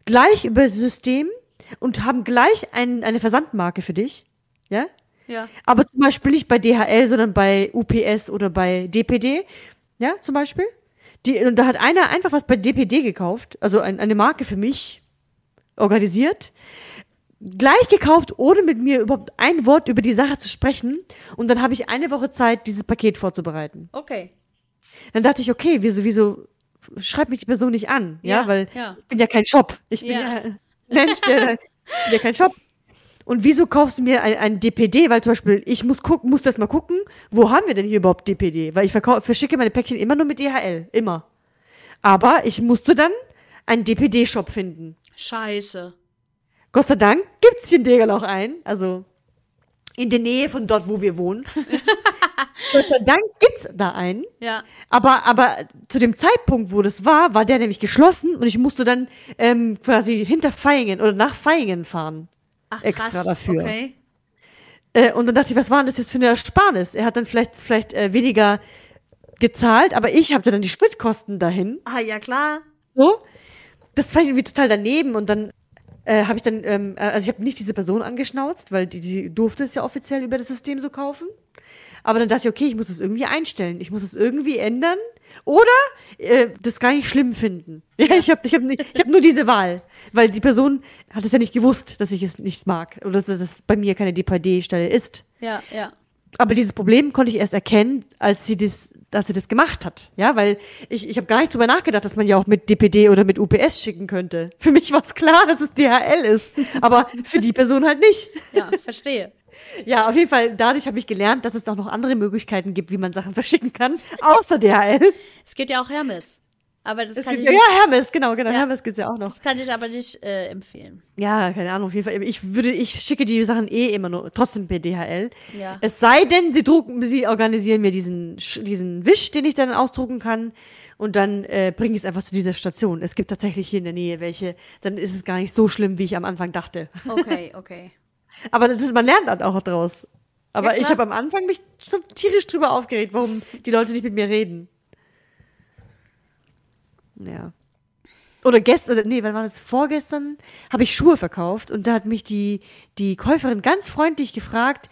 A: gleich über das System und haben gleich ein, eine Versandmarke für dich. Ja?
B: Ja.
A: Aber zum Beispiel nicht bei DHL, sondern bei UPS oder bei DPD. Ja, zum Beispiel. Die, und da hat einer einfach was bei DPD gekauft, also ein, eine Marke für mich organisiert, gleich gekauft, ohne mit mir überhaupt ein Wort über die Sache zu sprechen. Und dann habe ich eine Woche Zeit, dieses Paket vorzubereiten.
B: Okay.
A: Dann dachte ich, okay, wieso, wieso schreibt mich die Person nicht an? Ja,
B: Ja,
A: weil
B: ja.
A: ich bin ja kein Shop. Ich bin
B: Ja.
A: ja, Mensch, der, ich bin ja kein Shop. Und wieso kaufst du mir ein, ein DPD? Weil zum Beispiel, ich muss gucken, muss das mal gucken, wo haben wir denn hier überhaupt DPD? Weil ich verschicke meine Päckchen immer nur mit DHL. Immer. Aber ich musste dann einen DPD-Shop finden.
B: Scheiße.
A: Gott sei Dank gibt's hier in Degel auch einen. Also in der Nähe von dort, wo wir wohnen. Gott sei Dank gibt's da einen.
B: Ja.
A: Aber, aber zu dem Zeitpunkt, wo das war, war der nämlich geschlossen und ich musste dann ähm, quasi hinter Feingen oder nach Feingen fahren.
B: Ach,
A: Extra
B: krass.
A: dafür.
B: Okay.
A: Äh, und dann dachte ich, was war denn das jetzt für eine Ersparnis? Er hat dann vielleicht, vielleicht äh, weniger gezahlt, aber ich hatte dann die Spritkosten dahin.
B: Ah, ja, klar.
A: So. Das fand ich irgendwie total daneben und dann äh, habe ich dann, ähm, äh, also ich habe nicht diese Person angeschnauzt, weil die, die durfte es ja offiziell über das System so kaufen. Aber dann dachte ich, okay, ich muss es irgendwie einstellen. Ich muss es irgendwie ändern oder äh, das gar nicht schlimm finden. Ja, ich habe ich hab, hab nur diese Wahl, weil die Person hat es ja nicht gewusst, dass ich es nicht mag oder dass es bei mir keine DPD-Stelle ist.
B: Ja, ja.
A: Aber dieses Problem konnte ich erst erkennen, als sie das, dass sie das gemacht hat. Ja, weil ich, ich habe gar nicht drüber nachgedacht, dass man ja auch mit DPD oder mit UPS schicken könnte. Für mich war es klar, dass es DHL ist, aber für die Person halt nicht.
B: Ja, verstehe.
A: Ja, auf jeden Fall, dadurch habe ich gelernt, dass es auch noch andere Möglichkeiten gibt, wie man Sachen verschicken kann, außer DHL.
B: Es gibt ja auch Hermes. Aber das
A: Es
B: kann
A: gibt,
B: ich
A: ja,
B: nicht,
A: ja, Hermes, genau, genau,
B: Ja.
A: Hermes gibt's ja auch noch.
B: das kann ich aber nicht äh, empfehlen.
A: Ja, keine Ahnung, auf jeden Fall. Ich würde, ich schicke die Sachen eh immer nur, trotzdem per DHL.
B: Ja.
A: Es sei denn, sie drucken, sie organisieren mir diesen, diesen Wisch, den ich dann ausdrucken kann. Und dann äh, bringe ich es einfach zu dieser Station. Es gibt tatsächlich hier in der Nähe welche. Dann ist es gar nicht so schlimm, wie ich am Anfang dachte.
B: Okay, okay.
A: Aber das, man lernt dann auch draus. Aber
B: Ja,
A: ich habe am Anfang mich tierisch drüber aufgeregt, warum die Leute nicht mit mir reden. Ja. Oder gestern, nee, wann war das? Vorgestern habe ich Schuhe verkauft und da hat mich die, die Käuferin ganz freundlich gefragt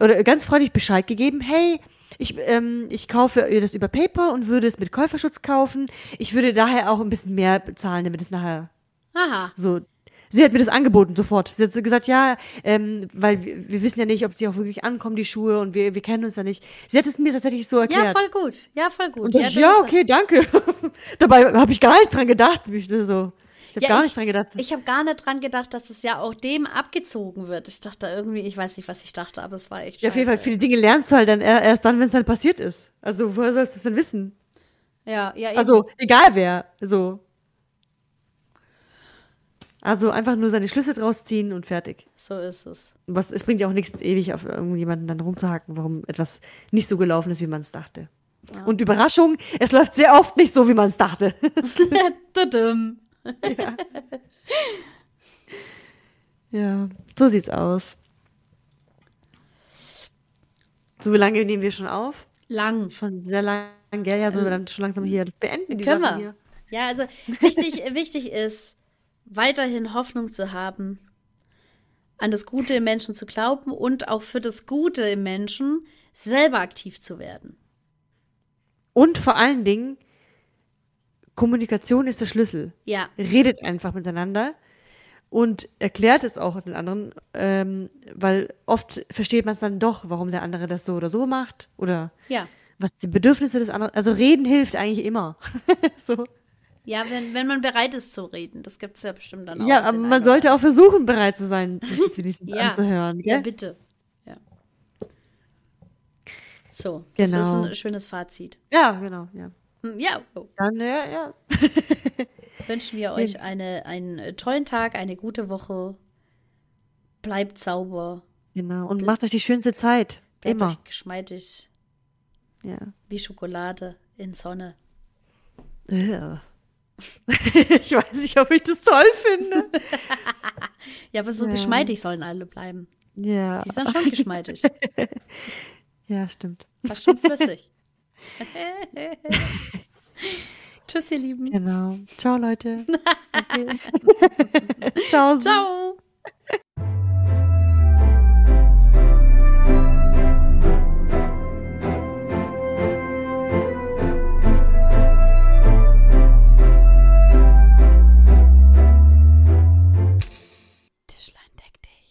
A: oder ganz freundlich Bescheid gegeben, hey, ich, ähm, ich kaufe ihr das über PayPal und würde es mit Käuferschutz kaufen. Ich würde daher auch ein bisschen mehr bezahlen, damit es nachher
B: Aha.
A: so, sie hat mir das angeboten sofort. Sie hat so gesagt, ja, ähm, weil wir, wir wissen ja nicht, ob sie auch wirklich ankommen, die Schuhe, und wir, wir kennen uns ja nicht. Sie hat es mir tatsächlich so
B: Ja,
A: erklärt.
B: voll gut. Ja, voll gut.
A: und das,
B: das
A: ja, okay, danke. Dabei habe ich gar nicht dran gedacht, wie ich so. Ich habe
B: Ja,
A: gar
B: ich-
A: nicht dran gedacht.
B: Ich habe gar nicht dran gedacht, dass es ja auch dem abgezogen wird. Ich dachte irgendwie, ich weiß nicht, was ich dachte, aber es war echt
A: ja, auf jeden Fall,
B: scheiße.
A: viele Dinge lernst du halt dann er- erst dann, wenn es dann passiert ist. Also, woher sollst du es denn wissen?
B: Ja, ja, eben.
A: Also, egal wer, so. Also, einfach nur seine Schlüsse draus ziehen und fertig.
B: so ist es.
A: Was, es bringt ja auch nichts, ewig auf irgendjemanden dann rumzuhacken, warum etwas nicht so gelaufen ist, wie man es dachte. Und Überraschung, es läuft sehr oft nicht so, wie man es dachte.
B: Tudum.
A: ja, so sieht's aus. So, wie lange nehmen wir schon auf?
B: Lang.
A: Schon sehr lang, gell? Ja, sollen wir dann schon langsam hier das beenden? Die
B: Können
A: Sachen
B: wir.
A: Hier?
B: Ja, also wichtig, wichtig ist, weiterhin Hoffnung zu haben, an das Gute im Menschen zu glauben und auch für das Gute im Menschen selber aktiv zu werden.
A: Und vor allen Dingen, Kommunikation ist der Schlüssel.
B: Ja,
A: redet einfach miteinander und erklärt es auch den anderen, ähm, weil oft versteht man es dann doch, warum der andere das so oder so macht oder
B: ja.
A: was die Bedürfnisse des anderen. Also reden hilft eigentlich immer. so.
B: Ja, wenn, wenn man bereit ist zu reden. Das gibt es ja bestimmt dann auch.
A: Ja, aber man sollte auch versuchen, bereit zu sein, das wenigstens
B: Ja.
A: anzuhören.
B: Ja,
A: Gell?
B: bitte. Ja. So, das
A: Genau.
B: ist ein schönes Fazit.
A: Ja, genau. Ja.
B: Hm, Ja, oh.
A: Dann, ja, ja.
B: wünschen wir euch eine, einen tollen Tag, eine gute Woche. Bleibt sauber.
A: Genau. Und macht euch die schönste Zeit.
B: Bleibt
A: Immer.
B: euch geschmeidig
A: Ja.
B: wie Schokolade in Sonne.
A: Ja. ich weiß nicht, ob ich das toll finde.
B: Ja, aber so
A: Ja.
B: geschmeidig sollen alle bleiben.
A: Ja.
B: Die sind schon geschmeidig.
A: Ja, stimmt.
B: Fast schon flüssig. Tschüss, ihr Lieben.
A: Genau. Ciao, Leute. Ciao.
B: Ciao.